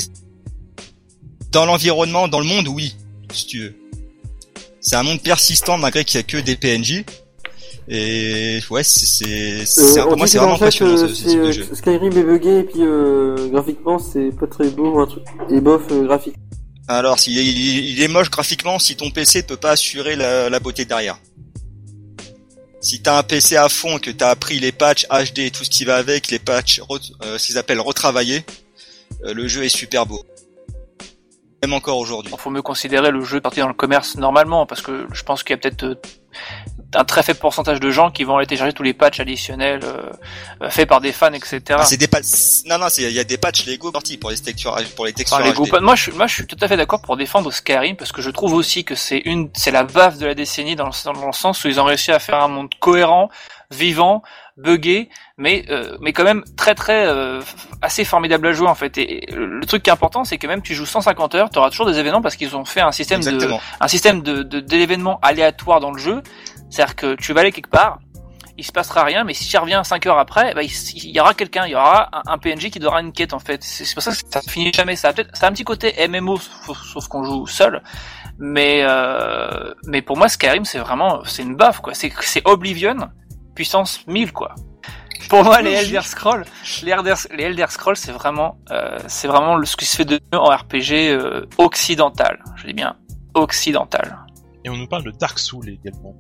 [SPEAKER 4] Dans l'environnement, dans le monde, oui, si tu veux. C'est un monde persistant malgré qu'il y a que des PNJ. Et ouais, c'est c'est c'est-
[SPEAKER 5] Euh,
[SPEAKER 4] pour moi c'est vraiment impressionnant
[SPEAKER 5] euh,
[SPEAKER 4] ce, ce
[SPEAKER 5] c'est,
[SPEAKER 4] type de
[SPEAKER 5] euh,
[SPEAKER 4] jeu.
[SPEAKER 5] Skyrim est bugué et puis euh, graphiquement c'est pas très beau un truc et bof euh, graphique.
[SPEAKER 4] Alors, s'il il est moche graphiquement, si ton PC peut pas assurer la, beauté derrière. Si t'as un PC à fond que t'as appris les patchs HD et tout ce qui va avec, les patchs, euh, ce qu'ils appellent retravaillés, euh, le jeu est super beau. Même encore aujourd'hui.
[SPEAKER 2] Il faut mieux considérer le jeu sorti dans le commerce normalement, parce que je pense qu'il y a peut-être euh, un très faible pourcentage de gens qui vont aller télécharger tous les patchs additionnels euh, faits par des fans, etc.
[SPEAKER 4] Ah, c'est des patchs, non, non, il y a des patchs Lego sortis pour les textures, pour les textures
[SPEAKER 2] Enfin, les
[SPEAKER 4] HD.
[SPEAKER 2] groupes- moi, je, moi, je suis tout à fait d'accord pour défendre Skyrim parce que je trouve aussi que c'est une, c'est la baffe de la décennie dans le, dans le sens où ils ont réussi à faire un monde cohérent, vivant, buggé, mais euh, mais quand même très très euh, assez formidable à jouer en fait. Et le, le truc qui est important, c'est que même tu joues 150 heures, tu auras toujours des événements parce qu'ils ont fait un système de
[SPEAKER 4] Exactement.
[SPEAKER 2] un système de de- d'événements aléatoires dans le jeu. C'est-à-dire que tu vas aller quelque part, il se passera rien, mais si tu reviens 5 heures après, bah, il, y aura quelqu'un, il y aura un, PNJ qui donnera une quête en fait. C'est pour ça que ça finit jamais. Ça a peut-être, ça a un petit côté MMO, sauf, qu'on joue seul. Mais euh, mais pour moi Skyrim c'est vraiment c'est une baffe quoi. C'est c'est Oblivion puissance 1000 quoi. Pour moi les Elder Scrolls, les Elder, les Elder Scrolls c'est vraiment euh, c'est vraiment ce qui se fait de mieux en RPG euh, occidental. Je dis bien occidental.
[SPEAKER 1] Et on nous parle de Dark Souls également.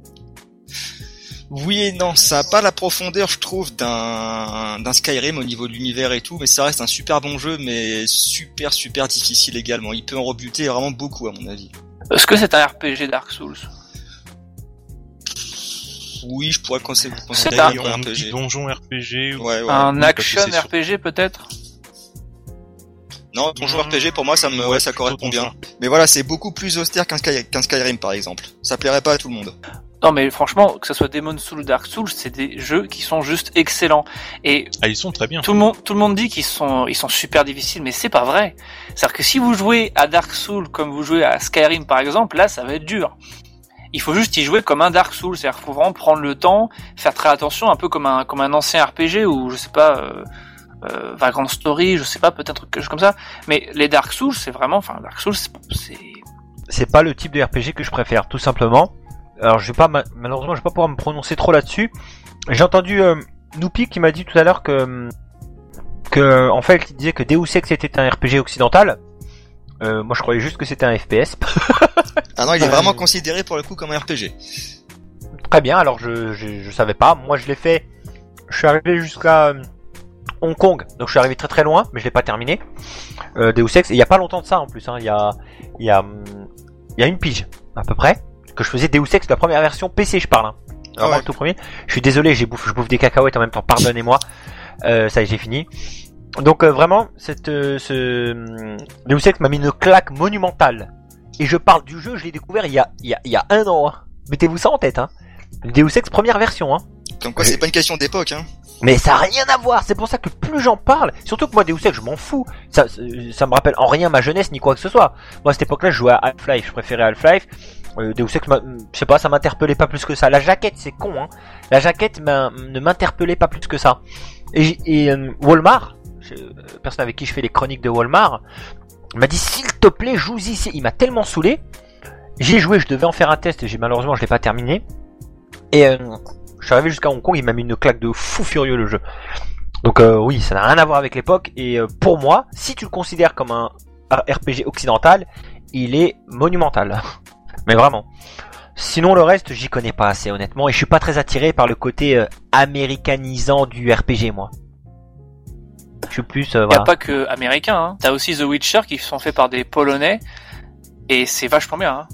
[SPEAKER 4] Oui et non, ça a pas la profondeur, je trouve, d'un d'un Skyrim au niveau de l'univers et tout, mais ça reste un super bon jeu, mais super super difficile également. Il peut en rebuter vraiment beaucoup à mon avis.
[SPEAKER 2] Est-ce que c'est un RPG Dark Souls?
[SPEAKER 4] Oui, je pourrais
[SPEAKER 2] C'est
[SPEAKER 4] considérer
[SPEAKER 2] un-
[SPEAKER 4] RPG.
[SPEAKER 1] donjon RPG. ou-
[SPEAKER 4] Ouais, ouais.
[SPEAKER 2] Un action
[SPEAKER 1] sur-
[SPEAKER 2] RPG peut-être?
[SPEAKER 4] Non, donjon RPG pour moi ça me ouais, ça correspond bien. Mais voilà, c'est beaucoup plus austère qu'un Sky- qu'un Skyrim par exemple. Ça plairait pas à tout le monde.
[SPEAKER 2] Non mais franchement, que ce soit Demon Souls ou Dark Souls, c'est des jeux qui sont juste excellents. Et
[SPEAKER 1] Ah, ils sont très bien.
[SPEAKER 2] tout le monde, tout le monde dit qu'ils sont, ils sont super difficiles, mais c'est pas vrai. C'est-à-dire que si vous jouez à Dark Souls comme vous jouez à Skyrim par exemple, là ça va être dur. Il faut juste y jouer comme un Dark Souls, c'est-à-dire qu'il faut vraiment prendre le temps, faire très attention, un peu comme un, comme un ancien RPG ou je sais pas, euh, euh, Vagrant Story, je sais pas, peut-être quelque chose comme ça. Mais les Dark Souls, c'est vraiment, enfin Dark Souls, c'est- c'est
[SPEAKER 3] c'est pas le type de RPG que je préfère, tout simplement. Alors, je vais pas, ma- malheureusement, je vais pas pouvoir me prononcer trop là-dessus. J'ai entendu euh, Noupi qui m'a dit tout à l'heure que, que, en fait, il disait que Deus Ex était un RPG occidental. Euh, moi, je croyais juste que c'était un FPS.
[SPEAKER 4] Ah non, il est vraiment considéré pour le coup comme un RPG.
[SPEAKER 3] Très bien. Alors, je, je, je savais pas. Moi, je l'ai fait. Je suis arrivé jusqu'à euh, Hong Kong, donc je suis arrivé très très loin, mais je l'ai pas terminé. Euh, Deus Ex, et il y a pas longtemps de ça en plus. hein. Il y a, il y a, hum, il y a une pige à peu près que je faisais Deus Ex la première version PC, je parle. Hein. Vraiment
[SPEAKER 4] Ah ouais.
[SPEAKER 3] le tout premier. Je suis désolé, j'ai bouffe, je bouffe des cacahuètes en même temps. Pardonnez-moi. Euh, ça y est, j'ai fini. Donc euh, vraiment, cette, euh, ce hum, Deus Ex m'a mis une claque monumentale. Et je parle du jeu, je l'ai découvert il y a, il y a, il y a un an. Hein. Mettez-vous ça en tête. Hein. Deus Ex première version. Hein.
[SPEAKER 4] Comme quoi, c'est pas une question d'époque, hein.
[SPEAKER 3] Mais ça a rien à voir, c'est pour ça que plus j'en parle, surtout que moi Deus Ex je m'en fous, ça, ça me rappelle en rien ma jeunesse ni quoi que ce soit. Moi à cette époque-là je jouais à Half-Life, je préférais Half-Life. Euh, Deus Ex, m'a- je sais pas, ça m'interpellait pas plus que ça. La jaquette c'est con, hein. La jaquette ne m'interpellait pas plus que ça. Et, euh, Walmart, euh, personne avec qui je fais les chroniques de Walmart, m'a dit s'il te plaît joue-y, ici. il m'a tellement saoulé. J'y ai joué, je devais en faire un test et j'ai malheureusement je l'ai pas terminé. Et euh, je suis arrivé jusqu'à Hong Kong, il m'a mis une claque de fou furieux le jeu. Donc euh, oui, ça n'a rien à voir avec l'époque. Et pour moi, si tu le considères comme un RPG occidental, il est monumental. Mais vraiment. Sinon le reste, j'y connais pas assez honnêtement. Et je suis pas très attiré par le côté euh, américanisant du RPG moi. Je suis plus... euh,
[SPEAKER 2] Y a pas que américain, hein. T'as aussi The Witcher qui sont faits par des Polonais. Et c'est vachement bien, hein.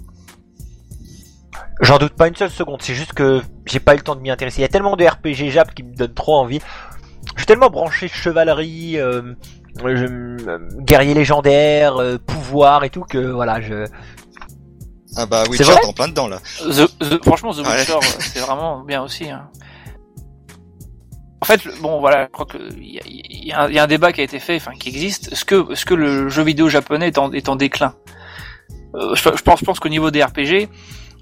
[SPEAKER 3] J'en doute pas une seule seconde, c'est juste que j'ai pas eu le temps de m'y intéresser. Il y a tellement de RPG Jap qui me donnent trop envie. Je suis tellement branché chevalerie, euh, euh, guerrier légendaire, euh, pouvoir et tout que voilà, je.
[SPEAKER 4] Ah bah
[SPEAKER 3] C'est
[SPEAKER 4] Witcher,
[SPEAKER 3] vrai
[SPEAKER 4] t'es en plein dedans là.
[SPEAKER 2] The, The- franchement, The. Witcher, euh, c'est vraiment bien aussi. hein. En fait, bon, voilà, je crois que il y a, il y a un- il y a un débat qui a été fait, enfin, qui existe. Est-ce que, est-ce que le jeu vidéo japonais est en, est en déclin? Euh, je, je pense, je pense qu'au niveau des RPG,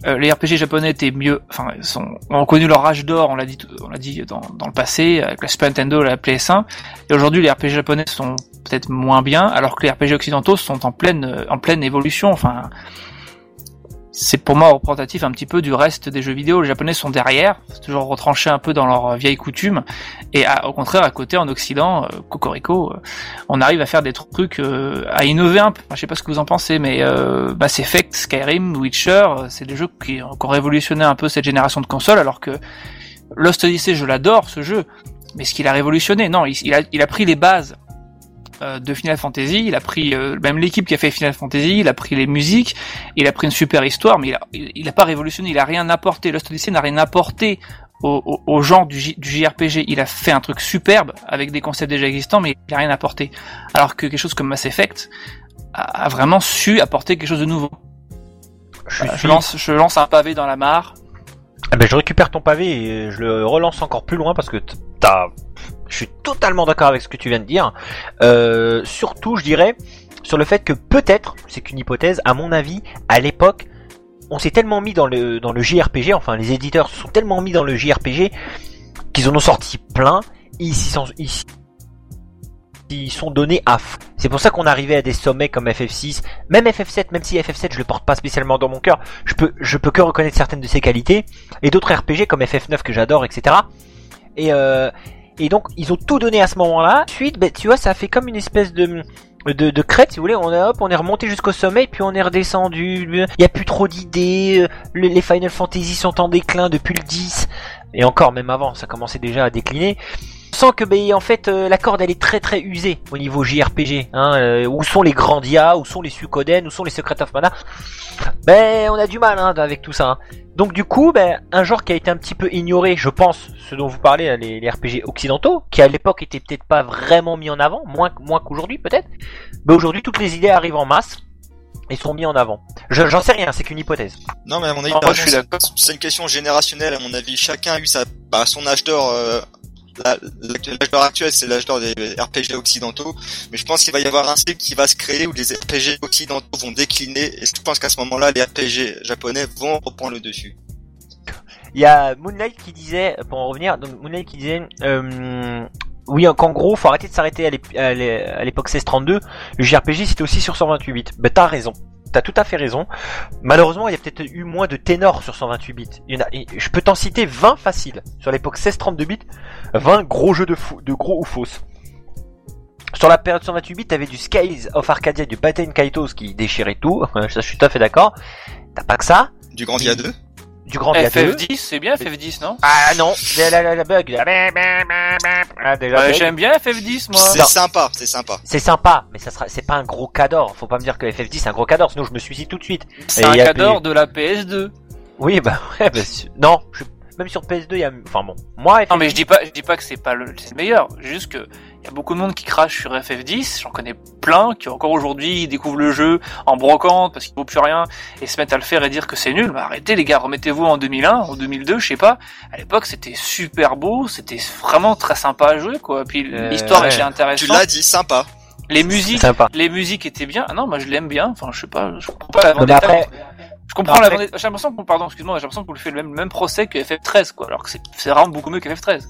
[SPEAKER 2] euh, les RPG japonais étaient mieux, enfin, ils sont, ont connu leur âge d'or, on l'a dit, on l'a dit dans, dans le passé, avec la Super Nintendo, la PS1, et aujourd'hui les RPG japonais sont peut-être moins bien, alors que les RPG occidentaux sont en pleine, en pleine évolution, enfin, c'est pour moi représentatif un petit peu du reste des jeux vidéo. Les Japonais sont derrière, toujours retranché un peu dans leurs vieilles coutumes, et au contraire à côté en Occident, euh, Cocorico, euh, on arrive à faire des trucs, euh, à innover un peu. Enfin, je sais pas ce que vous en pensez, mais euh, Mass Effect, Skyrim, Witcher, euh, c'est des jeux qui, ont- révolutionné un peu cette génération de consoles, alors que Lost Odyssey, je l'adore ce jeu, mais ce qu'il a révolutionné, non, il, a, pris les bases de Final Fantasy, il a pris euh, même l'équipe qui a fait Final Fantasy, il a pris les musiques, il a pris une super histoire, mais il a, il, il a pas révolutionné, il a rien apporté. Lost Odyssey n'a rien apporté au, au, au genre du, JRPG. Il a fait un truc superbe avec des concepts déjà existants, mais il a rien apporté. Alors que quelque chose comme Mass Effect a, a vraiment su apporter quelque chose de nouveau.
[SPEAKER 3] Je,
[SPEAKER 2] je, lance, je lance un pavé dans la mare.
[SPEAKER 3] Ah ben, je récupère ton pavé et je le relance encore plus loin parce que t'as. Je suis totalement d'accord avec ce que tu viens de dire. Euh, surtout, je dirais sur le fait que peut-être, c'est qu'une hypothèse, à mon avis, à l'époque, on s'est tellement mis dans le dans le JRPG, enfin les éditeurs se sont tellement mis dans le JRPG qu'ils en ont sorti plein. Ils s'y sont, ils sont donnés à. C'est pour ça qu'on arrivait à des sommets comme FF6, même FF7, même si FF7 je le porte pas spécialement dans mon cœur, je peux je peux que reconnaître certaines de ses qualités et d'autres RPG comme FF9 que j'adore, etc. Et euh, et donc ils ont tout donné à ce moment-là. Ensuite, ben, tu vois, ça fait comme une espèce de de, de crête, si vous voulez, on est hop, on est remonté jusqu'au sommet, puis on est redescendu. Il y a plus trop d'idées. le- Les Final Fantasy sont en déclin depuis le 10 et encore même avant, ça commençait déjà à décliner. Sans que, ben, en fait, euh, la corde elle est très très usée au niveau JRPG. Hein, euh, où sont les Grandia, où sont les Suikoden, où sont les Secret of Mana Ben, on a du mal hein, avec tout ça. hein. Donc du coup, ben, un genre qui a été un petit peu ignoré, je pense, ce dont vous parlez, là, les, les RPG occidentaux, qui à l'époque étaient peut-être pas vraiment mis en avant, moins, moins qu'aujourd'hui peut-être. Mais aujourd'hui, toutes les idées arrivent en masse et sont mis en avant. Je- J'en sais rien, c'est qu'une hypothèse.
[SPEAKER 4] Non, mais à mon avis,
[SPEAKER 2] Non,
[SPEAKER 4] par
[SPEAKER 2] moi, je suis
[SPEAKER 4] exemple,
[SPEAKER 2] d'accord.
[SPEAKER 4] c'est une question générationnelle, à mon avis. Chacun a eu sa, bah, son âge d'or, euh, l'âge d'or actuel, c'est l'âge d'or des RPG occidentaux. Mais je pense qu'il va y avoir un cycle qui va se créer où les RPG occidentaux vont décliner. Et je pense qu'à ce moment-là, les RPG japonais vont reprendre le dessus.
[SPEAKER 3] Il y a Moonlight qui disait, pour en revenir, donc Moonlight qui disait, euh, oui, qu'en gros, faut arrêter de s'arrêter à l'ép- à l'é- à l'époque 1632. Le JRPG, c'était aussi sur 128 bits. Ben, t'as raison. T'as tout à fait raison. Malheureusement, il y a peut-être eu moins de ténors sur 128 bits. Il y en a, je peux t'en citer 20 faciles. Sur l'époque 1632 bits, 20 gros jeux de, fou, de gros ou fausses. Sur la période 128 bits, t'avais du Skies of Arcadia, du Baten Kaitos qui déchirait tout. Ça, je suis tout à fait d'accord. T'as pas que ça.
[SPEAKER 4] Du Grandia 2.
[SPEAKER 3] Du Grand Dia 2.
[SPEAKER 2] FF10, c'est bien FF10, non?
[SPEAKER 3] Ah non, la, la, la, la bug. là. Ah, déjà,
[SPEAKER 2] Ouais. J'aime bien FF10, moi.
[SPEAKER 4] C'est sympa, c'est sympa.
[SPEAKER 3] C'est sympa, mais ça sera, c'est pas un gros cador. Faut pas me dire que FF10 c'est un gros cador, sinon je me suicide tout de suite.
[SPEAKER 2] C'est un
[SPEAKER 3] a
[SPEAKER 2] cador de la PS2.
[SPEAKER 3] Oui, bah ouais, bah, non, je- même sur PS2 il y a, enfin bon, moi FF10,
[SPEAKER 2] Non mais je dis pas, je dis pas que c'est pas le, c'est le meilleur. Juste que y a beaucoup de monde qui crache sur FF10. J'en connais plein qui encore aujourd'hui découvrent le jeu en brocante parce qu'il vaut plus rien et se mettent à le faire et dire que c'est nul. Bah arrêtez les gars, remettez-vous en 2001, en 2002, je sais pas. À l'époque c'était super beau, c'était vraiment très sympa à jouer quoi. Puis
[SPEAKER 3] Euh,
[SPEAKER 2] l'histoire
[SPEAKER 3] ouais.
[SPEAKER 2] était
[SPEAKER 4] Tu
[SPEAKER 2] intéressante.
[SPEAKER 4] l'as dit, sympa.
[SPEAKER 2] Les musiques,
[SPEAKER 3] sympa.
[SPEAKER 2] les musiques étaient bien. Ah non, moi je l'aime bien. Enfin je sais pas, je comprends pas la
[SPEAKER 3] Non, mais
[SPEAKER 2] vendetta.
[SPEAKER 3] après,
[SPEAKER 2] Je comprends
[SPEAKER 3] Après-
[SPEAKER 2] la vendetta. J'ai l'impression qu'on, pardon, excuse-moi, j'ai l'impression qu'on lui fait le même, même procès que FF13 quoi. Alors que c'est, c'est vraiment beaucoup mieux que FF13.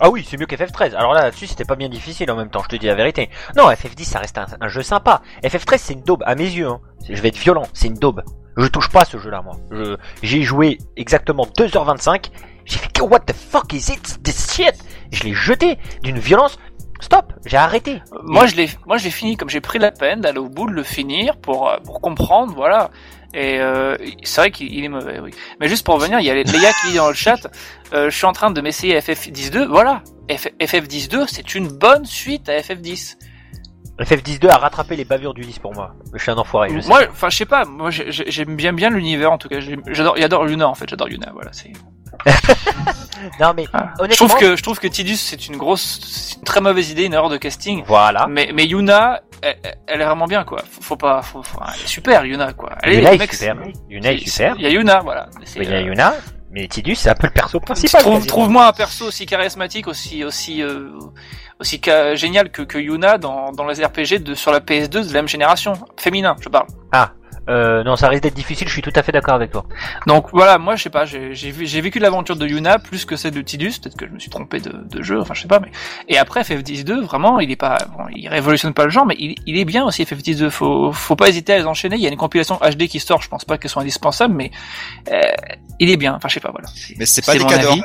[SPEAKER 3] ah oui, c'est mieux qu'FF13. Alors là, là-dessus, c'était pas bien difficile en même temps, je te dis la vérité. Non, FF10, ça reste un, un jeu sympa. FF13, c'est une daube, à mes yeux. Hein. Je vais être violent, c'est une daube. Je touche pas à ce jeu-là, moi. Je, j'ai joué exactement 2h25. J'ai fait, what the fuck is it, this shit? Je l'ai jeté d'une violence. Stop, j'ai arrêté.
[SPEAKER 2] Euh, Moi, je l'ai, moi, je l'ai fini comme j'ai pris la peine d'aller au bout de le finir pour, euh, pour comprendre, voilà. Et euh, c'est vrai qu'il il est mauvais, oui. Mais juste pour revenir, il y a Léa qui dit dans le chat, euh, je suis en train de m'essayer FF10-2. Voilà, F- FF10-2, c'est une bonne suite à FF10.
[SPEAKER 3] FF12 a rattrapé les bavures du 10 pour moi. Je suis un enfoiré, je sais.
[SPEAKER 2] Moi, enfin, je sais pas, moi, j'ai- j'ai- j'aime bien bien l'univers en tout cas. J'adore, j'adore Luna en fait, j'adore Luna. Voilà, c'est.
[SPEAKER 3] Non mais,
[SPEAKER 2] Ah. Je
[SPEAKER 3] honnêtement.
[SPEAKER 2] trouve que je trouve que Tidus c'est une grosse, c'est une très mauvaise idée, une erreur de casting.
[SPEAKER 3] Voilà.
[SPEAKER 2] Mais mais Yuna, elle, elle est vraiment bien quoi. Faut, faut pas, faut, faut- elle est super Yuna quoi. Elle
[SPEAKER 3] Yuna est
[SPEAKER 2] mec,
[SPEAKER 3] super. Yuna est super.
[SPEAKER 2] Il y a Yuna, voilà.
[SPEAKER 3] Il y a
[SPEAKER 2] euh,
[SPEAKER 3] Yuna, mais Tidus, c'est un peu le perso principal.
[SPEAKER 2] Trouve, trouve-moi un perso aussi charismatique, aussi aussi euh, aussi ca- génial que, que Yuna dans, dans les RPG de sur la PS2 de la même génération, féminin, je parle.
[SPEAKER 3] Euh, non, ça risque d'être difficile, je suis tout à fait d'accord avec toi.
[SPEAKER 2] Donc voilà, moi je sais pas, j'ai j'ai vu- j'ai vécu l'aventure de Yuna plus que celle de Tidus, peut-être que je me suis trompé de, de jeu, enfin je sais pas, mais et après FF10-2, vraiment, il est pas, bon, il révolutionne pas le genre, mais il, il est bien aussi FF10-2. Faut faut pas hésiter à les enchaîner. Il y a une compilation HD qui sort, je pense pas qu'elles sont indispensables, mais euh, il est bien. Enfin je sais pas, voilà.
[SPEAKER 4] Mais c'est pas des
[SPEAKER 2] mon
[SPEAKER 4] cadors.
[SPEAKER 2] avis.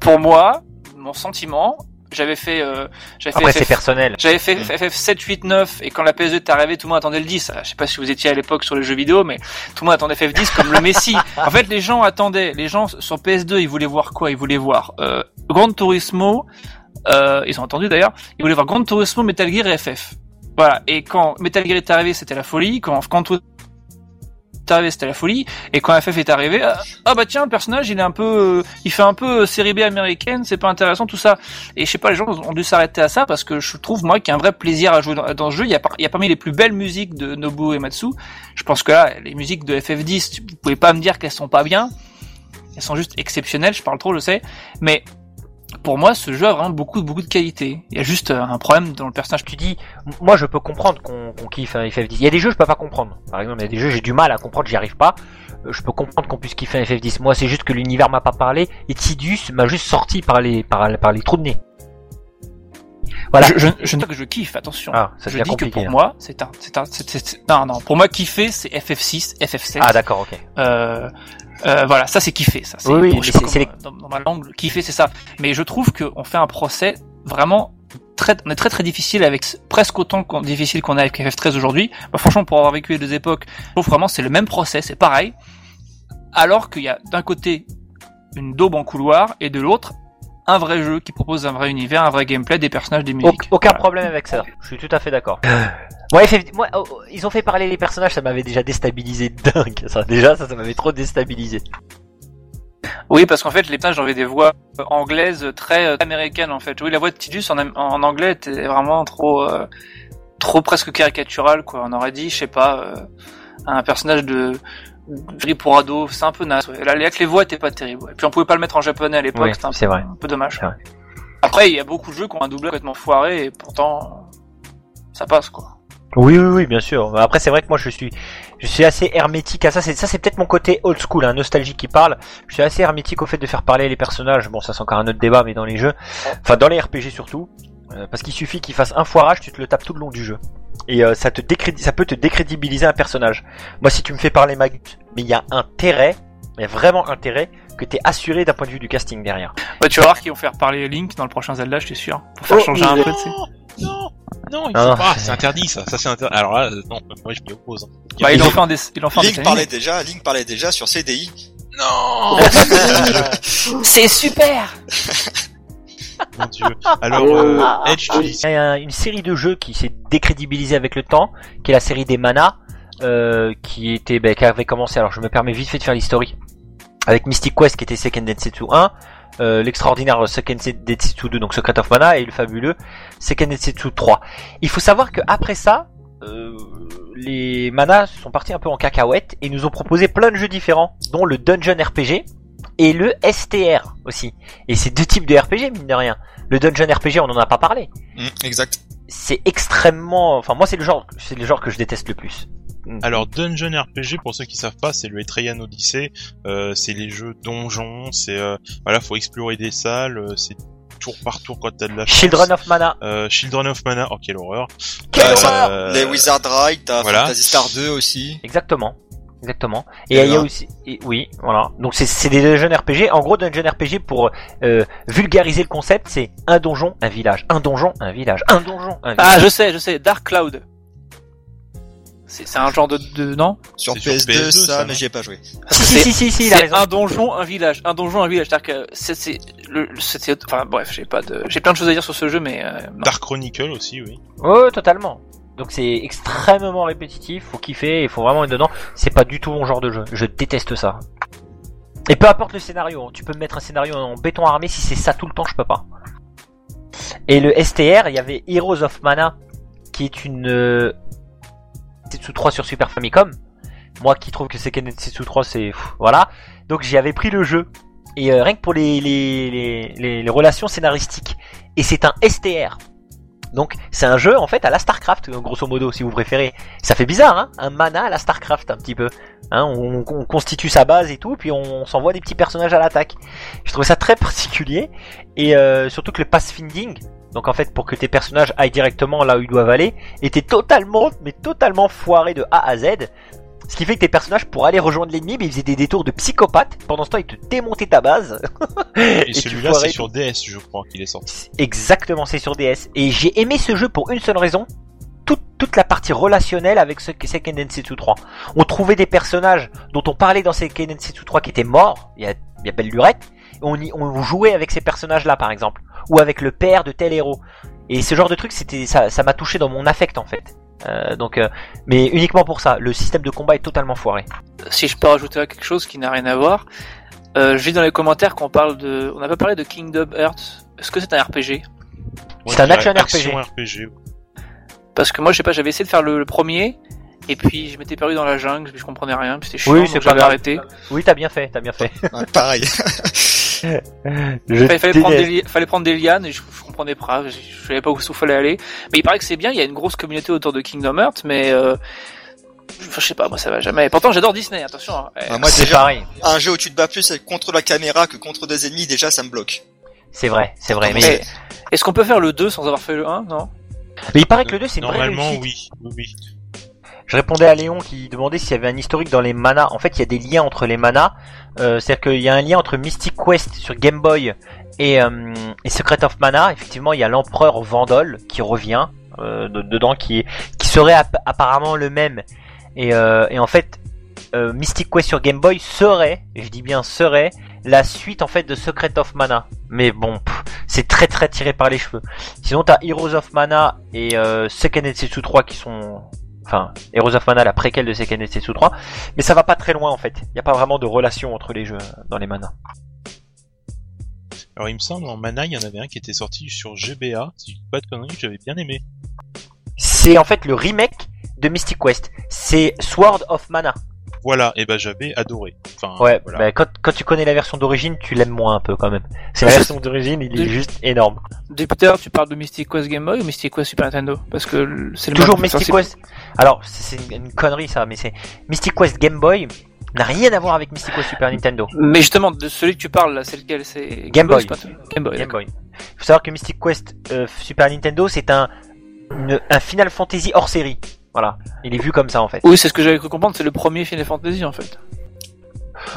[SPEAKER 2] Pour moi, mon sentiment, j'avais fait, euh, j'avais
[SPEAKER 3] Après,
[SPEAKER 2] fait
[SPEAKER 3] c'est
[SPEAKER 2] FF
[SPEAKER 3] personnel.
[SPEAKER 2] j'avais fait FF 7, 8, 9 et quand la PS2 est arrivée, tout le monde attendait le 10. Je sais pas si vous étiez à l'époque sur les jeux vidéo, mais tout le monde attendait FF 10 comme le Messi. En fait, les gens attendaient, les gens sur PS2, ils voulaient voir quoi? Ils voulaient voir euh, Gran Turismo, euh, ils ont entendu d'ailleurs, ils voulaient voir Gran Turismo, Metal Gear et FF. Voilà. Et quand Metal Gear est arrivé, c'était la folie. Quand c'était la folie. Et quand FF est arrivé, ah, ah bah tiens, le personnage, il est un peu, euh, il fait un peu euh, série B américaine, c'est pas intéressant tout ça. Et je sais pas, les gens ont dû s'arrêter à ça parce que je trouve moi qu'il y a un vrai plaisir à jouer dans, ce jeu. Il y, a, il y a parmi les plus belles musiques de Nobuo Ematsu. Je pense que là, les musiques de FF10, vous pouvez pas me dire qu'elles sont pas bien. Elles sont juste exceptionnelles. Je parle trop, je sais. Mais pour moi, ce jeu a vraiment beaucoup, beaucoup de qualité. Il y a juste euh, un problème dans le personnage.
[SPEAKER 3] Tu dis, moi je peux comprendre qu'on kiffe un FF10. Il y a des jeux je peux pas comprendre. Par exemple, il y a des jeux j'ai du mal à comprendre, j'y arrive pas. Euh, Je peux comprendre qu'on puisse kiffer un FF10. Moi, c'est juste que l'univers m'a pas parlé et Tidus m'a juste sorti par les par, par les trous de nez. Voilà.
[SPEAKER 2] Je, je, je ne dis pas que je kiffe, attention.
[SPEAKER 3] Ah, ça
[SPEAKER 2] je dis que pour moi, c'est un, c'est un, c'est- non, non, pour moi, kiffer, c'est FF6, FF7.
[SPEAKER 3] Ah d'accord, ok.
[SPEAKER 2] Euh, euh, voilà, ça c'est kiffer, ça.
[SPEAKER 3] Oui, oui, mais
[SPEAKER 2] je sais pas
[SPEAKER 3] c'est- c'est
[SPEAKER 2] comment- dans, dans ma langue, kiffer, c'est ça. Mais je trouve qu'on fait un procès vraiment très, on est très très difficile avec presque autant qu'on- difficile qu'on a avec FF13 aujourd'hui. Bah, franchement, pour avoir vécu les deux époques, je trouve vraiment c'est le même procès, c'est pareil. Alors qu'il y a d'un côté une daube en couloir et de l'autre un vrai jeu qui propose un vrai univers, un vrai gameplay, des personnages, des musiques.
[SPEAKER 3] aucun
[SPEAKER 2] Voilà.
[SPEAKER 3] problème avec ça. Je suis tout à fait d'accord. Ouais, moi, oh, oh, ils ont fait parler les personnages, ça m'avait déjà déstabilisé dingue. Ça, déjà, ça, ça m'avait trop déstabilisé.
[SPEAKER 2] Oui, parce qu'en fait, les personnages avaient des voix euh, anglaises très euh, américaines, en fait. Oui, la voix de Tidus en, anglais était vraiment trop, euh, trop presque caricaturale, quoi. On aurait dit, je sais pas, euh, un personnage de de pour ado, c'est un peu naze. Ouais. Là, avec les voix étaient pas terribles. ouais. Et puis on pouvait pas le mettre en japonais à l'époque,
[SPEAKER 3] Oui,
[SPEAKER 2] c'était un,
[SPEAKER 3] c'est
[SPEAKER 2] peu-
[SPEAKER 3] vrai.
[SPEAKER 2] un peu dommage.
[SPEAKER 3] Vrai.
[SPEAKER 2] Après, il y a beaucoup de jeux qui ont un doublage complètement foiré et pourtant ça passe, quoi.
[SPEAKER 3] Oui, oui, oui, bien sûr. Après, c'est vrai que moi, je suis, je suis assez hermétique à ça. C'est, ça, c'est peut-être mon côté old school, hein, nostalgie qui parle. Je suis assez hermétique au fait de faire parler les personnages. Bon, ça, c'est encore un autre débat, mais dans les jeux, enfin, dans les RPG surtout, euh, parce qu'il suffit qu'il fasse un foirage, tu te le tapes tout le long du jeu. Et euh, ça te décrédi- ça peut te décrédibiliser un personnage. Moi, si tu me fais parler Magus, mais il y a intérêt, il y a vraiment intérêt que t'es assuré d'un point de vue du casting derrière.
[SPEAKER 2] Ouais, tu vas voir qu'ils vont faire parler Link dans le prochain Zelda, je suis sûr. Pour faire
[SPEAKER 5] Oh,
[SPEAKER 2] changer un
[SPEAKER 5] mais-
[SPEAKER 2] peu, tu sais.
[SPEAKER 1] Non, non, il
[SPEAKER 3] Ah
[SPEAKER 1] faut
[SPEAKER 3] non,
[SPEAKER 1] pas,
[SPEAKER 3] c'est-
[SPEAKER 1] interdit ça, ça c'est interdit. Alors là, non, moi je m'y oppose. hein.
[SPEAKER 2] Bah, fait en, des... ils l'ont fait en
[SPEAKER 4] Link parlait déjà, Link parlait déjà sur CDI.
[SPEAKER 1] Non
[SPEAKER 2] C'est super!
[SPEAKER 1] Mon dieu. Alors,
[SPEAKER 5] Euh,
[SPEAKER 1] Edge, tu dis
[SPEAKER 3] Il y a une série de jeux qui s'est décrédibilisée avec le temps, qui est la série des Mana, euh, qui était, ben, qui avait commencé. Alors, je me permets vite fait de faire l'historique avec Mystic Quest, qui était Seiken Densetsu 1, euh, l'extraordinaire Seiken Densetsu 2, donc Secret of Mana, et le fabuleux Seiken Densetsu 3. Il faut savoir que après ça, euh, les Mana sont partis un peu en cacahuète et nous ont proposé plein de jeux différents, dont le Dungeon RPG et le STR aussi. Et c'est deux types de RPG, mine de rien. Le Dungeon RPG, on en a pas parlé
[SPEAKER 4] Mm, exact.
[SPEAKER 3] c'est extrêmement enfin moi c'est le genre c'est le genre que je déteste le plus
[SPEAKER 1] Alors Dungeon RPG pour ceux qui savent pas, c'est le Etrian Odyssey, euh, c'est les jeux donjons, c'est euh, voilà, faut explorer des salles, euh, c'est tour par tour quand t'as de la chance.
[SPEAKER 3] Children of Mana
[SPEAKER 1] Euh, Children of Mana, oh quelle horreur.
[SPEAKER 3] Quelle
[SPEAKER 4] Euh,
[SPEAKER 3] horreur
[SPEAKER 1] Euh,
[SPEAKER 4] Les Wizard Ride, t'as
[SPEAKER 1] voilà.
[SPEAKER 4] Fantasy Star 2 aussi.
[SPEAKER 3] exactement exactement. Et
[SPEAKER 4] Et
[SPEAKER 3] il y a aussi et- oui voilà. Donc c'est c'est des dungeon RPG en gros dungeon RPG pour euh, vulgariser le concept c'est un donjon un village. Un donjon un village. Un donjon un
[SPEAKER 2] Ah,
[SPEAKER 3] village.
[SPEAKER 2] je sais, je sais, Dark Cloud. C'est c'est un genre de, de non?
[SPEAKER 4] Sur
[SPEAKER 1] C'est sur
[SPEAKER 4] PS2,
[SPEAKER 1] PS2,
[SPEAKER 4] ça,
[SPEAKER 1] ça,
[SPEAKER 4] mais j'y ai pas joué.
[SPEAKER 3] si si si si, si il a
[SPEAKER 2] C'est
[SPEAKER 3] raison.
[SPEAKER 2] un donjon, un village, un donjon, un village. C'est-à-dire que c'est c'est le, enfin bref, j'ai pas de, j'ai plein de choses à dire sur ce jeu, mais euh.
[SPEAKER 1] Dark Chronicle aussi, oui.
[SPEAKER 3] ouais totalement donc c'est extrêmement répétitif faut kiffer il faut vraiment être dedans. C'est pas du tout mon genre de jeu je déteste ça. Et peu importe le scénario hein, tu peux me mettre un scénario en béton armé si c'est ça tout le temps je peux pas. Et le STR il y avait Heroes of Mana qui est une euh, Setsu 3 sur Super Famicom. Moi qui trouve que c'est Setsu 3 c'est voilà. Donc j'y avais pris le jeu. Et euh, rien que pour les, les, les, les relations scénaristiques. Et c'est un STR Donc c'est un jeu en fait à la Starcraft, grosso modo, si vous préférez. Ça fait bizarre, hein Un mana à la Starcraft un petit peu. Hein on, on constitue sa base et tout, puis on s'envoie des petits personnages à l'attaque. Je trouve ça très particulier et euh, surtout que le pass finding, donc en fait pour que tes personnages aillent directement là où ils doivent aller, était totalement, mais totalement foiré de A à Z. Ce qui fait que tes personnages, pour aller rejoindre l'ennemi, mais ils faisaient des détours de psychopathe. Pendant ce temps, ils te démontaient ta base.
[SPEAKER 1] Et, celui-là, c'est sur DS, je crois qu'il est sorti.
[SPEAKER 3] Exactement, c'est sur DS. Et j'ai aimé ce jeu pour une seule raison. Toute, toute la partie relationnelle avec ce que Seiken Densetsu 3. On trouvait des personnages dont on parlait dans Seiken Densetsu 3 qui étaient morts, il y a, il y a belle lurette. Et on, y, on jouait avec ces personnages-là, par exemple. Ou avec le père de tel héros. Et ce genre de truc, c'était, ça, ça m'a touché dans mon affect, en fait. Euh, donc, euh, mais uniquement pour ça. Le système de combat est totalement foiré.
[SPEAKER 2] Si je peux rajouter quelque chose qui n'a rien à voir, euh, je lis dans les commentaires qu'on parle de, on n'a pas parlé de Kingdom Hearts. Est-ce que c'est un RPG
[SPEAKER 3] C'est un action RPG.
[SPEAKER 1] RPG.
[SPEAKER 2] Parce que moi, je sais pas, j'avais essayé de faire le, le premier, et puis je m'étais perdu dans la jungle, puis je comprenais rien, puis c'était chiant,
[SPEAKER 3] Oui,
[SPEAKER 2] donc j'avais arrêté.
[SPEAKER 3] Oui, t'as bien fait, t'as bien fait.
[SPEAKER 4] Ouais, pareil.
[SPEAKER 3] Je
[SPEAKER 2] Fallait, fallait prendre des, li- fallait prendre des lianes, et je, je comprenais pas, je, je savais pas où il fallait aller. Mais il paraît que c'est bien, il y a une grosse communauté autour de Kingdom Hearts, mais euh, je, je sais pas, moi ça va jamais. Pourtant, j'adore Disney, attention. hein.
[SPEAKER 4] Bah, moi,
[SPEAKER 3] C'est pareil.
[SPEAKER 4] un jeu où tu te bats plus contre la caméra que contre des ennemis, déjà, ça me bloque.
[SPEAKER 3] C'est vrai, c'est vrai. Mais,
[SPEAKER 2] mais est-ce qu'on peut faire le 2 sans avoir fait le 1 Non?
[SPEAKER 3] Mais il paraît que le 2 c'est une vraie
[SPEAKER 1] Normalement, oui, oui.
[SPEAKER 3] Je répondais à Léon qui demandait s'il y avait un historique dans les manas. En fait, il y a des liens entre les manas. Euh, C'est-à-dire qu'il y a un lien entre Mystic Quest sur Game Boy et, euh, et Secret of Mana. Effectivement, il y a l'empereur Vandal qui revient euh, de- dedans, qui, qui serait app- apparemment le même. Et, euh, et en fait, euh, Mystic Quest sur Game Boy serait, je dis bien serait, la suite en fait de Secret of Mana. Mais bon, c'est très très tiré par les cheveux. Sinon, t'as Heroes of Mana et euh, Seiken Densetsu 3 qui sont enfin Heroes of Mana la préquelle de Seiken Densetsu 3 mais ça va pas très loin en fait. Il n'y a pas vraiment de relation entre les jeux euh, dans les manas.
[SPEAKER 1] Alors, il me semble, en Mana, il y en avait un qui était sorti sur GBA. Si je dis pas de conneries, j'avais bien aimé.
[SPEAKER 3] c'est en fait le remake de Mystic Quest. C'est Sword of Mana
[SPEAKER 1] Voilà, et ben j'avais adoré. Enfin,
[SPEAKER 3] ouais
[SPEAKER 1] voilà.
[SPEAKER 3] bah, quand, quand tu connais la version d'origine tu l'aimes moins un peu quand même c'est la version d'origine il est juste énorme
[SPEAKER 2] Depuis tout à l'heure, tu parles de Mystic Quest Game Boy ou Mystic Quest Super Nintendo? Parce que c'est le
[SPEAKER 3] toujours
[SPEAKER 2] même-
[SPEAKER 3] Mystic Quest alors c'est une, une connerie ça mais c'est Mystic Quest Game Boy n'a rien à voir avec Mystic Quest Super Nintendo
[SPEAKER 2] Mais justement, de celui que tu parles là, c'est lequel? C'est
[SPEAKER 3] Game Boy.
[SPEAKER 2] Game Boy.
[SPEAKER 3] Game. Boy. faut savoir que Mystic Quest euh, Super Nintendo c'est un une- un Final Fantasy hors série voilà il est vu comme ça en fait
[SPEAKER 2] Oui, c'est ce que j'avais cru comprendre. C'est le premier Final Fantasy en fait.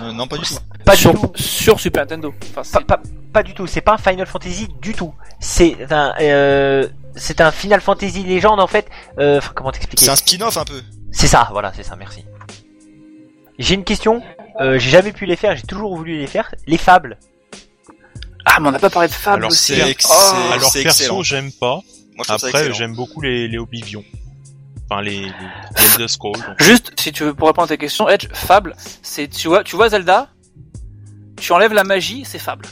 [SPEAKER 4] Euh, non, pas du tout.
[SPEAKER 3] pas du
[SPEAKER 2] sur,
[SPEAKER 3] tout
[SPEAKER 2] sur Super Nintendo. Enfin, c'est-
[SPEAKER 3] pas, pas, pas du tout, c'est pas un Final Fantasy du tout. C'est un, euh, c'est un Final Fantasy légende en fait. Euh, comment t'expliquer
[SPEAKER 4] C'est un spin-off un peu.
[SPEAKER 3] C'est ça, voilà, c'est ça, merci. J'ai une question, euh, j'ai jamais pu les faire, j'ai toujours voulu les faire. Les fables.
[SPEAKER 2] Ah, mais on n'a pas parlé de Fable
[SPEAKER 1] Alors,
[SPEAKER 2] aussi.
[SPEAKER 4] c'est
[SPEAKER 2] hein.
[SPEAKER 4] ex-
[SPEAKER 2] Oh.
[SPEAKER 4] c'est-
[SPEAKER 1] Alors, perso, j'aime pas.
[SPEAKER 4] Moi,
[SPEAKER 1] Après, j'aime beaucoup les, les Oblivion. Enfin, les, les, les Elder Scrolls. donc.
[SPEAKER 2] Juste, si tu veux, pour répondre à ta question, Edge, Fable, c'est, tu vois, tu vois Zelda, tu enlèves la magie, c'est Fable.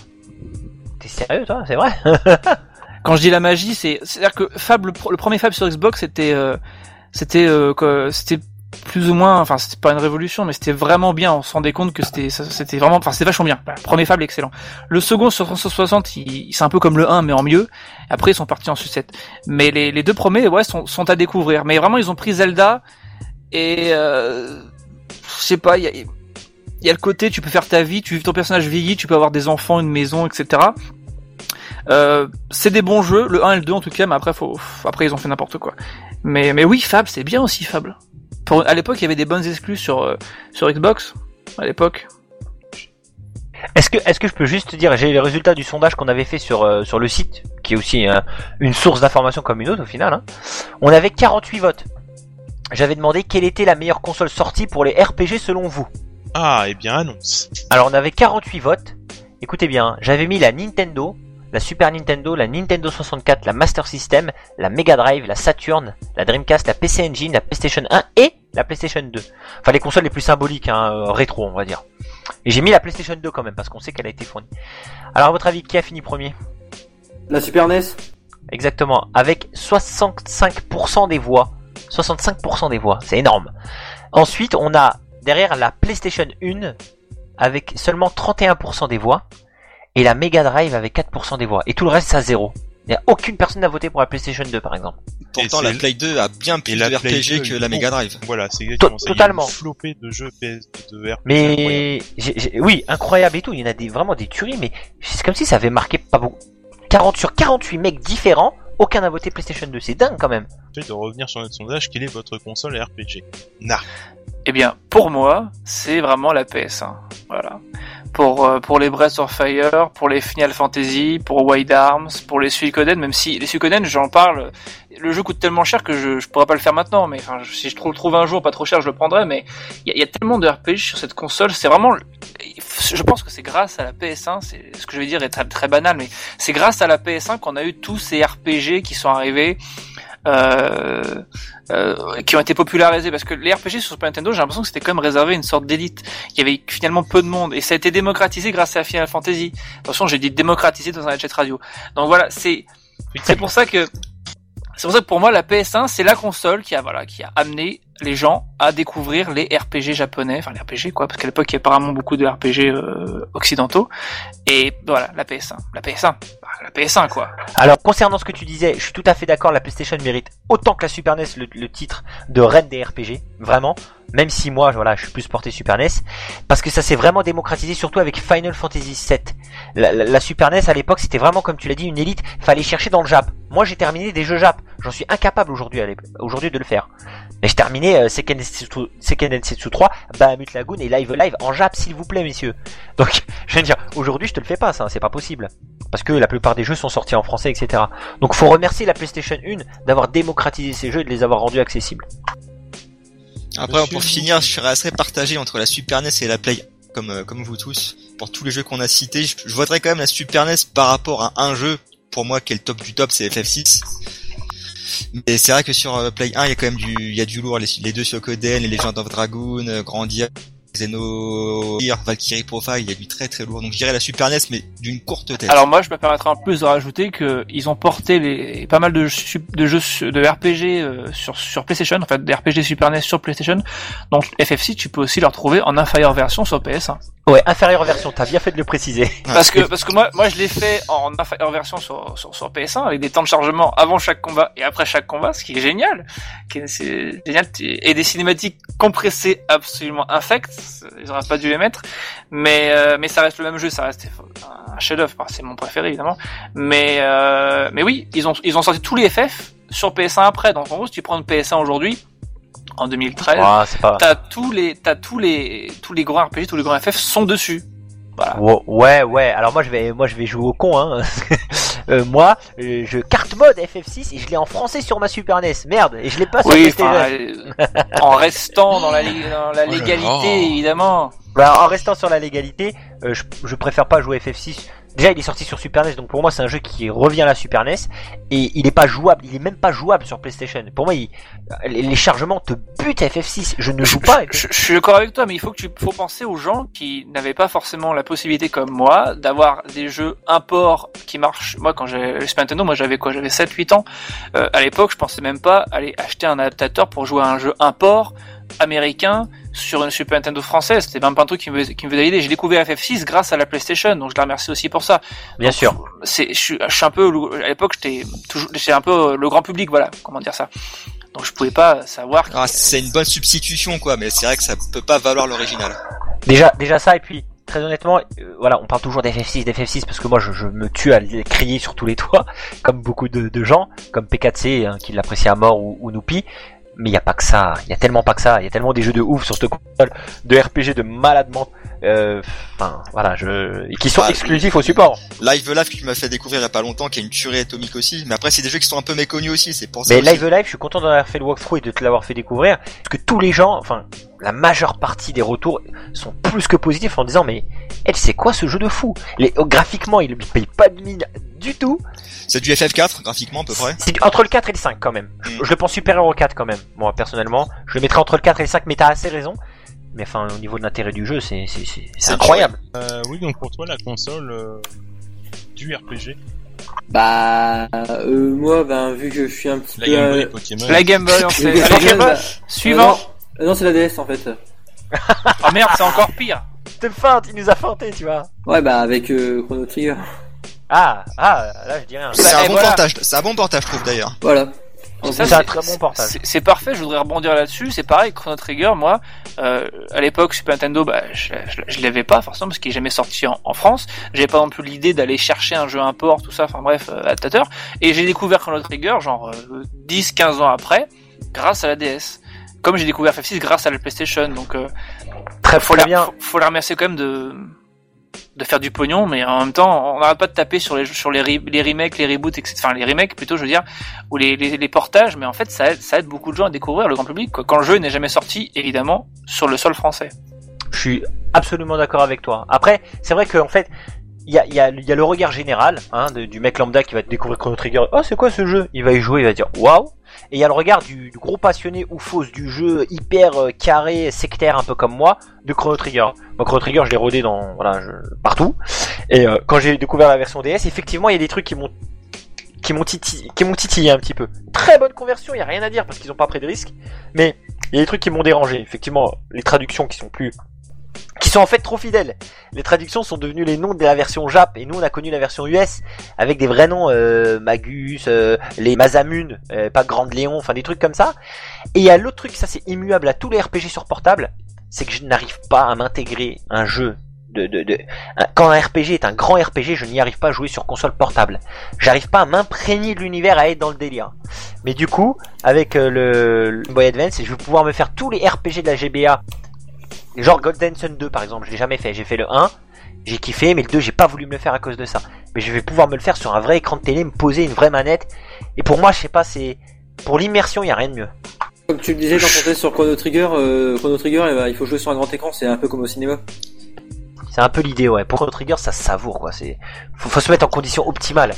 [SPEAKER 3] T'es sérieux toi? C'est vrai?
[SPEAKER 2] Quand je dis la magie, c'est, c'est-à-dire que Fable, le, premier Fable sur Xbox, c'était, euh, c'était, euh, que- c'était plus ou moins, enfin, c'était pas une révolution, mais c'était vraiment bien. On se rendait compte que c'était, c'était vraiment, enfin, c'était vachement bien. Voilà, premier Fable, excellent. Le second sur 360, il, c'est un peu comme le 1, mais en mieux. Après, ils sont partis en sucette. Mais les, les deux premiers, ouais, sont, sont à découvrir. Mais vraiment, ils ont pris Zelda et, euh, je sais pas, il y a, y a le côté, tu peux faire ta vie, tu vis ton personnage vieillit, tu peux avoir des enfants, une maison, etc. Euh, c'est des bons jeux, le 1 et le 2 en tout cas, mais après, faut, après ils ont fait n'importe quoi. Mais, mais oui, Fable, c'est bien aussi Fable. Pour, à l'époque, il y avait des bonnes exclus sur, euh, sur Xbox, à l'époque.
[SPEAKER 3] Est-ce que, est-ce que je peux juste te dire, j'ai les résultats du sondage qu'on avait fait sur, euh, sur le site, qui est aussi euh, une source d'information comme une autre au final. hein. On avait 48 votes. J'avais demandé quelle était la meilleure console sortie pour les RPG selon vous.
[SPEAKER 1] Ah, eh bien, annonce.
[SPEAKER 3] Alors on avait 48 votes. Écoutez bien, hein, j'avais mis la Nintendo, la Super Nintendo, la Nintendo 64, la Master System, la Mega Drive, la Saturn, la Dreamcast, la PC Engine, la PlayStation 1 et la PlayStation 2. Enfin les consoles les plus symboliques, hein, euh, rétro on va dire. Et j'ai mis la PlayStation 2 quand même parce qu'on sait qu'elle a été fournie. Alors à votre avis, qui a fini premier?
[SPEAKER 5] La Super NES
[SPEAKER 3] Exactement, avec 65% des voix. 65% des voix, c'est énorme. Ensuite, on a derrière la PlayStation 1 avec seulement 31% des voix et la Mega Drive avec 4% des voix et tout le reste ça zéro. Il y a aucune personne n'a voté pour la PlayStation 2 par exemple.
[SPEAKER 4] Pourtant, la
[SPEAKER 1] c'est-
[SPEAKER 4] Play 2 a bien plus de RPG
[SPEAKER 1] 2,
[SPEAKER 4] que la. Mega Drive.
[SPEAKER 1] Voilà, c'est exactement ça. Il y a
[SPEAKER 3] totalement.
[SPEAKER 1] de jeux PS de RPG.
[SPEAKER 3] Mais oui, incroyable et tout. Il y en a des vraiment des tueries, mais c'est comme si ça avait marqué pas beaucoup. 40 sur 48 mecs différents, aucun n'a voté PlayStation 2. C'est dingue quand même.
[SPEAKER 1] Fait de revenir sur notre sondage, quelle est votre console RPG Nah.
[SPEAKER 2] Eh bien, pour moi, c'est vraiment la PS1. Voilà. Pour, euh, pour les Breath of Fire, pour les Final Fantasy, pour Wild Arms, pour les Suikoden, même si les Suikoden, j'en parle, le jeu coûte tellement cher que je, je pourrais pas le faire maintenant, mais enfin, si je trouve, trouve un jour pas trop cher, je le prendrai, mais il y, y a tellement de RPG sur cette console, c'est vraiment, je pense que c'est grâce à la PS1, c'est, ce que je vais dire est très, très banal, mais c'est grâce à la PS1 qu'on a eu tous ces RPG qui sont arrivés, qui ont été popularisés. Parce que les RPG sur Super Nintendo j'ai l'impression que c'était quand même réservé à une sorte d'élite. Il y avait finalement peu de monde. Et ça a été démocratisé grâce à Final Fantasy. Attention j'ai dit démocratisé dans un chat radio. Donc voilà c'est c'est pour ça que c'est pour ça que pour moi la PS1 c'est la console qui a voilà qui a amené les gens à découvrir les RPG japonais. Enfin les RPG quoi parce qu'à l'époque il y avait apparemment beaucoup de RPG euh, occidentaux. Et voilà la PS1 la PS1 Bah, la PS1 quoi.
[SPEAKER 3] Alors concernant ce que tu disais, je suis tout à fait d'accord. La PlayStation mérite autant que la Super NES le titre de reine des RPG, vraiment. Même si moi, voilà, je suis plus porté Super NES, parce que ça s'est vraiment démocratisé, surtout avec Final Fantasy VII. La, Super NES à l'époque, c'était vraiment comme tu l'as dit, une élite. Fallait chercher dans le Jap. Moi, j'ai terminé des jeux Jap. J'en suis incapable aujourd'hui, aujourd'hui de le faire. Mais j'ai terminé euh, Seiken Densetsu 3, Bahamut Lagoon et Live Live en Jap, s'il vous plaît, messieurs. Donc, je viens de dire, aujourd'hui, je te le fais pas, ça, c'est pas possible parce que la plupart des jeux sont sortis en français, etc. Donc faut remercier la PlayStation 1 d'avoir démocratisé ces jeux et de les avoir rendus accessibles.
[SPEAKER 4] Après,
[SPEAKER 1] Monsieur
[SPEAKER 4] pour finir, je serais assez partagé entre la Super NES et la Play, comme euh, comme vous tous. Pour tous les jeux qu'on a cités, je, je voterais quand même la Super NES par rapport à un jeu, pour moi, qui est le top du top, c'est FF6. Mais c'est vrai que sur euh, Play 1, il y a quand même du, il y a du lourd, les, les deux Shokoden, les Legend of Dragoon, euh, Grandia, Xenogears, Valkyrie Profile, il a du très très lourd. Donc je dirais la Super NES, mais d'une courte tête.
[SPEAKER 2] Alors moi, je me permettrai en plus de rajouter que ils ont porté les pas mal de, jeux de RPG euh, sur sur PlayStation, en fait, des RPG Super NES sur PlayStation. Donc FF6, tu peux aussi le retrouver en inférieure version sur PS1.
[SPEAKER 3] Ouais, inférieure version, t'as bien fait de le préciser.
[SPEAKER 2] Parce que parce que moi moi je l'ai fait en inférieure version sur, sur sur PS1 avec des temps de chargement avant chaque combat et après chaque combat, ce qui est génial. C'est génial et des cinématiques compressées absolument infectes. Ils auraient pas dû les mettre, mais euh, mais ça reste le même jeu, ça reste un chef-d'œuvre. Enfin, C'est mon préféré évidemment. Mais euh, mais oui, ils ont ils ont sorti tous les FF sur PS1 après. Donc en gros, si tu prends une PS1 aujourd'hui en 2013,
[SPEAKER 3] Ah, pas.
[SPEAKER 2] t'as tous les t'as tous les tous les grands RPG, tous les grands FF sont dessus. Voilà.
[SPEAKER 3] Ouais, ouais. Alors moi je vais, moi je vais jouer au con. Hein. Euh, moi, euh, je carte mode FF6 et je l'ai en français sur ma Super NES. Merde, et je l'ai pas sur
[SPEAKER 2] Oui,
[SPEAKER 3] PlayStation.
[SPEAKER 2] enfin, euh, en restant dans la, dans la
[SPEAKER 1] Oh
[SPEAKER 2] légalité, évidemment.
[SPEAKER 3] Bah, en restant sur la légalité, euh, je, je préfère pas jouer FF6. Déjà, il est sorti sur Super NES, donc pour moi, c'est un jeu qui revient à la Super NES et il est pas jouable. Il est même pas jouable sur PlayStation. Pour moi, il- les chargements te butent à FF6. Je ne joue pas. à
[SPEAKER 2] Je, je suis d'accord avec toi, mais il faut que tu faut penser aux gens qui n'avaient pas forcément la possibilité comme moi d'avoir des jeux import qui marchent. Moi, quand j'ai Nintendo, moi j'avais quoi? J'avais 7-8 ans. Euh, à l'époque, je pensais même pas aller acheter un adaptateur pour jouer à un jeu import américain sur une Super Nintendo française. C'était même pas un truc qui me, qui me faisait l'idée. J'ai découvert FF6 grâce à la PlayStation, donc je la remercie aussi pour ça.
[SPEAKER 3] Bien
[SPEAKER 2] Donc,
[SPEAKER 3] sûr.
[SPEAKER 2] C'est, je suis, je suis un peu, à l'époque, j'étais toujours, j'étais un peu le grand public, voilà, comment dire ça. Donc je pouvais pas savoir.
[SPEAKER 4] Ah, c'est une bonne substitution, quoi, mais c'est vrai que ça peut pas valoir l'original.
[SPEAKER 3] Déjà, déjà ça, et puis très honnêtement, euh, voilà, on parle toujours d'FF6, d'FF6 parce que moi, je, je me tue à crier sur tous les toits, comme beaucoup de, de gens, comme P4C hein, qui l'apprécie à mort ou, ou Noupi. Mais il y a pas que ça, il y a tellement pas que ça, il y a tellement des jeux de ouf sur cette console, de RPG de malade mental, enfin voilà, je, et qui sont
[SPEAKER 4] Ah,
[SPEAKER 3] exclusifs au support.
[SPEAKER 4] Live Live que tu m'as fait découvrir il y a pas longtemps, qui est une tuerie atomique aussi. Mais après, c'est des jeux qui sont un peu méconnus aussi, c'est pour ça.
[SPEAKER 3] Mais
[SPEAKER 4] aussi.
[SPEAKER 3] Live Live, je suis content d'en avoir fait le walkthrough et de te l'avoir fait découvrir, parce que tous les gens, enfin, la majeure partie des retours sont plus que positifs en disant, mais, elle, c'est quoi ce jeu de fou? Les, oh, Graphiquement, il ne paye pas de mine du tout.
[SPEAKER 4] C'est du FF4, graphiquement, à peu près.
[SPEAKER 3] C'est entre le 4 et le 5 quand même. Je,
[SPEAKER 4] Mm.
[SPEAKER 3] je le pense supérieur au 4 quand même, moi personnellement. Je le mettrais entre le 4 et le 5, mais t'as assez raison. Mais enfin, au niveau de l'intérêt du jeu, c'est incroyable.
[SPEAKER 1] Euh, oui, donc pour toi, la console euh, du RPG,
[SPEAKER 5] Bah, euh, moi, ben, vu que je suis un petit
[SPEAKER 1] la
[SPEAKER 5] peu...
[SPEAKER 1] Game Boy
[SPEAKER 5] euh,
[SPEAKER 1] Pokémon.
[SPEAKER 2] La Game Boy, on sait.
[SPEAKER 5] Le Game Boy,
[SPEAKER 2] Suivant.
[SPEAKER 5] euh, non, c'est la DS en fait.
[SPEAKER 2] Oh merde, c'est encore pire.
[SPEAKER 3] Te feinte, il nous a feinté, tu vois.
[SPEAKER 5] Ouais, bah avec euh, Chrono Trigger.
[SPEAKER 3] Ah, ah, là je dis rien.
[SPEAKER 4] C'est un bon
[SPEAKER 2] voilà.
[SPEAKER 4] portage, c'est un bon portage, je trouve d'ailleurs.
[SPEAKER 5] Voilà.
[SPEAKER 3] C'est un très bon portage.
[SPEAKER 2] c'est- C'est parfait, je voudrais rebondir là-dessus. C'est pareil, Chrono Trigger, moi, euh, à l'époque, Super Nintendo, bah, je, je, je l'avais pas forcément parce qu'il est jamais sorti en, en France. J'avais pas non plus l'idée d'aller chercher un jeu import, tout ça, enfin bref, euh, à tâteur. Et j'ai découvert Chrono Trigger, genre euh, 10-15 ans après, grâce à la DS. Comme j'ai découvert FF6 grâce à la PlayStation, donc euh,
[SPEAKER 3] Très,
[SPEAKER 2] faut,
[SPEAKER 3] très
[SPEAKER 2] la,
[SPEAKER 3] bien.
[SPEAKER 2] faut, faut la remercier quand même de de faire du pognon, mais en même temps, on n'arrête pas de taper sur les sur les, re- les remakes, les reboots, etc. Enfin, les remakes plutôt, je veux dire, ou les, les, les portages, mais en fait, ça aide, ça aide beaucoup de gens à découvrir le grand public. Quoi. Quand le jeu n'est jamais sorti, évidemment, sur le sol français.
[SPEAKER 3] Je suis absolument d'accord avec toi. Après, c'est vrai qu'en fait, il y a, y, y a le regard général hein, du mec lambda qui va découvrir Chrono Trigger. Oh, c'est quoi ce jeu? Il va y jouer, il va dire waouh. Et il y a le regard du, gros passionné ou fausse du jeu hyper euh, carré, sectaire, un peu comme moi, de Chrono Trigger. Moi, Chrono Trigger, je l'ai rodé dans voilà je- partout. Et euh, quand j'ai découvert la version DS, effectivement, il y a des trucs qui m'ont qui m'ont titillé, un petit peu. Très bonne conversion, il y a rien à dire parce qu'ils ont pas pris de risque. Mais il y a des trucs qui m'ont dérangé. Effectivement, les traductions qui sont plus qui sont en fait trop fidèles. Les traductions sont devenues les noms de la version Jap et nous on a connu la version US avec des vrais noms euh, Magus, euh, les Mazamun, euh, pas Grande Léon, enfin des trucs comme ça. Et il y a l'autre truc, ça c'est immuable à tous les RPG sur portable, c'est que je n'arrive pas à m'intégrer un jeu de, de, de quand un RPG est un grand RPG, je n'y arrive pas à jouer sur console portable. J'arrive pas à m'imprégner de l'univers, à être dans le délire. Mais du coup, avec euh, le, le Boy Advance, je vais pouvoir me faire tous les RPG de la GBA Genre Golden Sun 2 par exemple, je l'ai jamais fait. J'ai fait le 1, j'ai kiffé, mais le 2 j'ai pas voulu me le faire à cause de ça. Mais je vais pouvoir me le faire sur un vrai écran de télé, me poser une vraie manette. Et pour moi, je sais pas, c'est pour l'immersion, il y a rien de mieux.
[SPEAKER 5] Comme tu le disais dans ton test sur Chrono Trigger, euh, Chrono Trigger, eh ben, il faut jouer sur un grand écran, c'est un peu comme au cinéma.
[SPEAKER 3] C'est un peu l'idée, ouais. Pour Chrono Trigger, ça se savoure quoi. C'est faut, faut se mettre en condition optimale.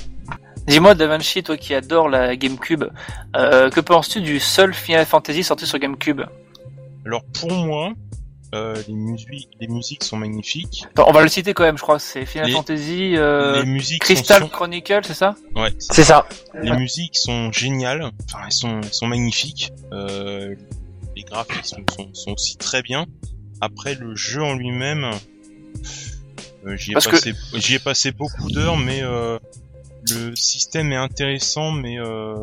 [SPEAKER 2] Dis-moi, Da Vinci, toi qui adore la GameCube, euh, que penses-tu du seul Final Fantasy sorti sur GameCube?
[SPEAKER 1] Alors pour moi, les, musiques, les musiques sont magnifiques.
[SPEAKER 2] On va le citer quand même, je crois. C'est Final
[SPEAKER 1] Les-
[SPEAKER 2] Fantasy euh,
[SPEAKER 1] les musiques
[SPEAKER 2] Crystal
[SPEAKER 1] sont,
[SPEAKER 2] Chronicle, c'est ça?
[SPEAKER 1] Ouais,
[SPEAKER 3] C'est ça.
[SPEAKER 1] les musiques sont géniales. Enfin, elles sont, elles sont magnifiques. Euh, les graphismes sont, sont aussi très bien. Après le jeu en lui-même, euh, j'y ai
[SPEAKER 2] que-
[SPEAKER 1] ai passé beaucoup d'heures, mais euh, le système est intéressant, mais euh,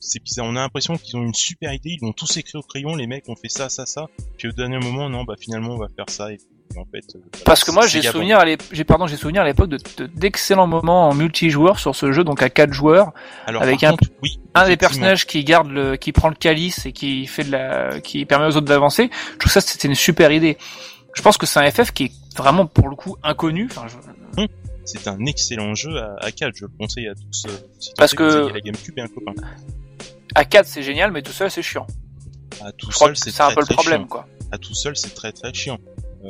[SPEAKER 1] c'est bizarre. On a l'impression qu'ils ont une super idée. Ils l'ont tous écrit au crayon. Les mecs ont fait ça, ça, ça. Puis au dernier moment, non, bah finalement on va faire ça. Et puis, en fait, euh,
[SPEAKER 2] Parce que moi, j'ai souvenir, j'ai pardon, j'ai souvenir à l'époque de de- d'excellents moments en multijoueur sur ce jeu, donc à quatre joueurs.
[SPEAKER 1] Alors,
[SPEAKER 2] avec un-
[SPEAKER 1] contre, oui,
[SPEAKER 2] un des personnages qui garde le, qui prend le calice et qui fait de la, qui permet aux autres d'avancer. Je trouve ça c'était une super idée. Je pense que c'est un FF qui est vraiment pour le coup inconnu. Enfin, je-
[SPEAKER 1] C'est un excellent jeu à, à 4, je le conseille à tous. euh, si
[SPEAKER 2] Parce que-
[SPEAKER 1] la GameCube et un copain.
[SPEAKER 2] à 4 c'est génial, mais tout seul c'est chiant.
[SPEAKER 1] À tout
[SPEAKER 2] Je
[SPEAKER 1] seul, c'est
[SPEAKER 2] un peu le problème,
[SPEAKER 1] chiant.
[SPEAKER 2] quoi.
[SPEAKER 1] À tout seul, c'est très très chiant.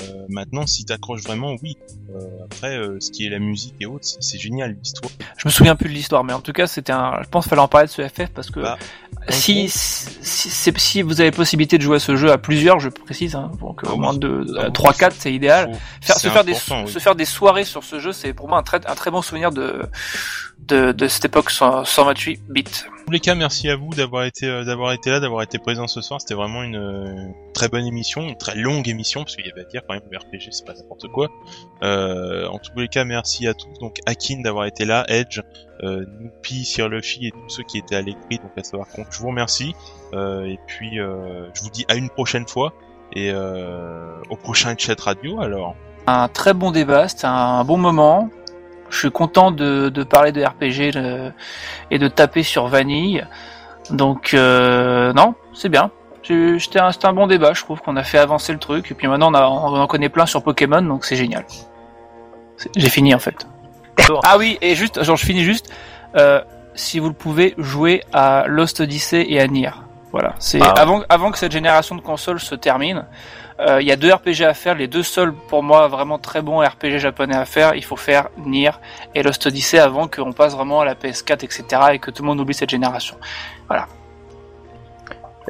[SPEAKER 1] Euh, maintenant, si t'accroches vraiment, oui. Euh, après, euh, ce qui est la musique et autres, c'est- génial l'histoire.
[SPEAKER 2] Je me souviens plus de l'histoire, mais en tout cas c'était un. Je pense qu'il fallait en parler de ce FF parce que
[SPEAKER 1] Bah,
[SPEAKER 2] si, si, si, si vous avez possibilité de jouer à ce jeu à plusieurs, je précise, hein, donc
[SPEAKER 1] Ah
[SPEAKER 2] au moins de
[SPEAKER 1] oui.
[SPEAKER 2] 3-4 c'est idéal. Faire, se faire des
[SPEAKER 1] oui.
[SPEAKER 2] se faire des soirées sur ce jeu, c'est pour moi un très un très bon souvenir de de, de cette époque 128 bits.
[SPEAKER 1] Tous les cas, merci à vous d'avoir été euh, d'avoir été là, d'avoir été présent ce soir. C'était vraiment une euh, très bonne émission, une très longue émission parce qu'il y avait à dire quand même le RPG, c'est pas n'importe quoi. Euh, en tous les cas, merci à tous. Donc Akin d'avoir été là, Edge, euh, Noupi, Sir Luffy et tous ceux qui étaient à l'écrit. Donc à savoir qu'on, je vous remercie. Euh, et puis euh, je vous dis à une prochaine fois et euh, au prochain chat radio. Alors
[SPEAKER 2] Un très bon débat, c'était un bon moment. Je suis content de, de parler de RPG le- et de taper sur Vanille. Donc euh, non, c'est bien. C'était un, un bon débat, je trouve qu'on a fait avancer le truc. Et puis maintenant on, a, on en connaît plein sur Pokémon, donc c'est génial. J'ai fini en fait. Ah oui, et juste, genre je finis juste. Euh, si vous le pouvez, jouer à Lost Odyssey et à Nier. Voilà. C'est
[SPEAKER 3] Ah
[SPEAKER 2] avant, avant que cette génération de consoles se termine. Euh, Il y a deux RPG à faire, les deux seuls pour moi vraiment très bons RPG japonais à faire. Il faut faire Nier et Lost Odyssey avant qu'on passe vraiment à la PS4, etc. et que tout le monde oublie cette génération.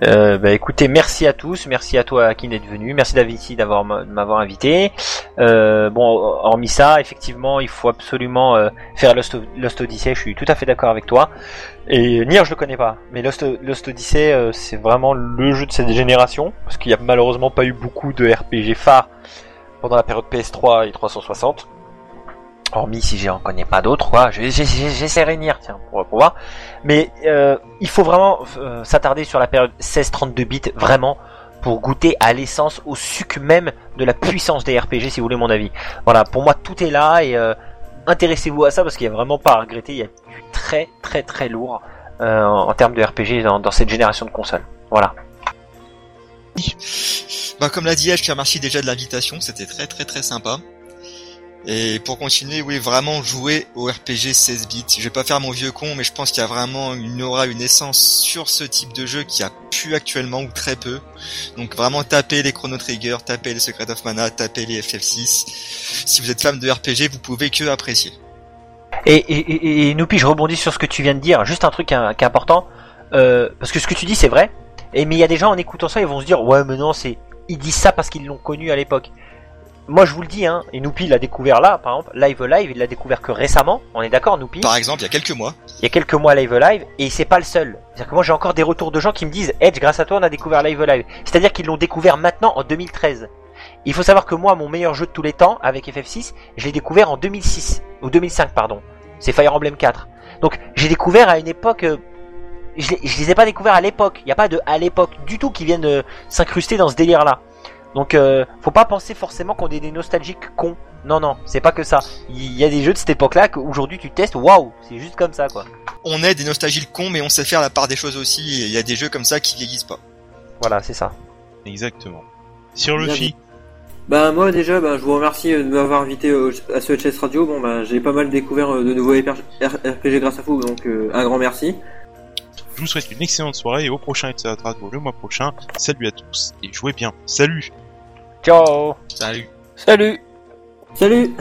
[SPEAKER 3] Euh, bah écoutez, merci à tous, merci à toi Akin d'être venu, merci David d'avoir de m'avoir invité. Euh, bon, hormis ça, effectivement, il faut absolument euh, faire Lost, Odyssey. Je suis tout à fait d'accord avec toi. Et Nier, je le connais pas, mais Lost, Lost Odyssey, euh, c'est vraiment le jeu de cette génération parce qu'il y a malheureusement pas eu beaucoup de RPG phares pendant la période PS3 et 360. Hormis si j'en connais pas d'autres, quoi. J'essaierai venir, tiens, pour, pour voir. Mais euh, il faut vraiment euh, s'attarder sur la période 16-32 bits, vraiment, pour goûter à l'essence, au sucre même de la puissance des RPG, si vous voulez mon avis. Voilà, pour moi, tout est là et euh, intéressez-vous à ça parce qu'il y a vraiment pas à regretter. Il y a du très très très lourd euh, en termes de RPG dans, dans cette génération de consoles. Voilà.
[SPEAKER 4] Bah comme l'a dit H, je te remercie déjà de l'invitation, c'était très très très sympa. Et pour continuer, oui, vraiment jouer au RPG 16 bits. Je vais pas faire mon vieux con, mais je pense qu'il y a vraiment une aura, une essence sur ce type de jeu qui a plus actuellement ou très peu. Donc vraiment taper les Chrono Trigger, taper les Secret of Mana, taper les FF6. Si vous êtes fan de RPG, vous pouvez que apprécier.
[SPEAKER 3] Et, et, et, Noupi, je rebondis sur ce que tu viens de dire. Juste un truc qui est, qui est important. Euh, parce que ce que tu dis, c'est vrai. Et, mais il y a des gens en écoutant ça, ils vont se dire Ouais, mais non, c'est. Ils disent ça parce qu'ils l'ont connu à l'époque. Moi, je vous le dis, hein. Et Noupi l'a découvert là, par exemple. Live Live, il l'a découvert que récemment. On est d'accord, Noupi
[SPEAKER 4] Par exemple, il y a quelques mois.
[SPEAKER 3] Il y a quelques mois, Live Live. Et c'est pas le seul. C'est-à-dire que moi, j'ai encore des retours de gens qui me disent Edge, grâce à toi, on a découvert Live Live. C'est-à-dire qu'ils l'ont découvert maintenant en 2013. Il faut savoir que moi, mon meilleur jeu de tous les temps, avec FF6, je l'ai découvert en 2006. Ou 2005, pardon. C'est Fire Emblem 4. Donc j'ai découvert à une époque. euh, je, les, je les ai pas découverts à l'époque. Il n'y a pas de à l'époque du tout qui viennent euh, s'incruster dans ce délire là. Donc euh, faut pas penser forcément qu'on est des nostalgiques cons. Non non, c'est pas que ça. Il y a des jeux de cette époque là qu'aujourd'hui tu testes. Waouh, c'est juste comme ça quoi.
[SPEAKER 4] On est des nostalgiques cons, mais on sait faire la part des choses aussi. Et il y a des jeux comme ça qui vieillissent pas.
[SPEAKER 3] Voilà, c'est ça.
[SPEAKER 1] Exactement. Sur le fi,
[SPEAKER 5] Bah moi déjà, bah, je vous remercie euh, de m'avoir invité euh, à ce HS Radio. Bon bah j'ai pas mal découvert euh, de nouveaux RPG grâce à vous, donc euh, un grand merci.
[SPEAKER 1] je vous souhaite une excellente soirée et au prochain etc. Radio le mois prochain. Salut à tous et jouez bien. Salut
[SPEAKER 3] Ciao.
[SPEAKER 4] Salut.
[SPEAKER 2] Salut.
[SPEAKER 5] Salut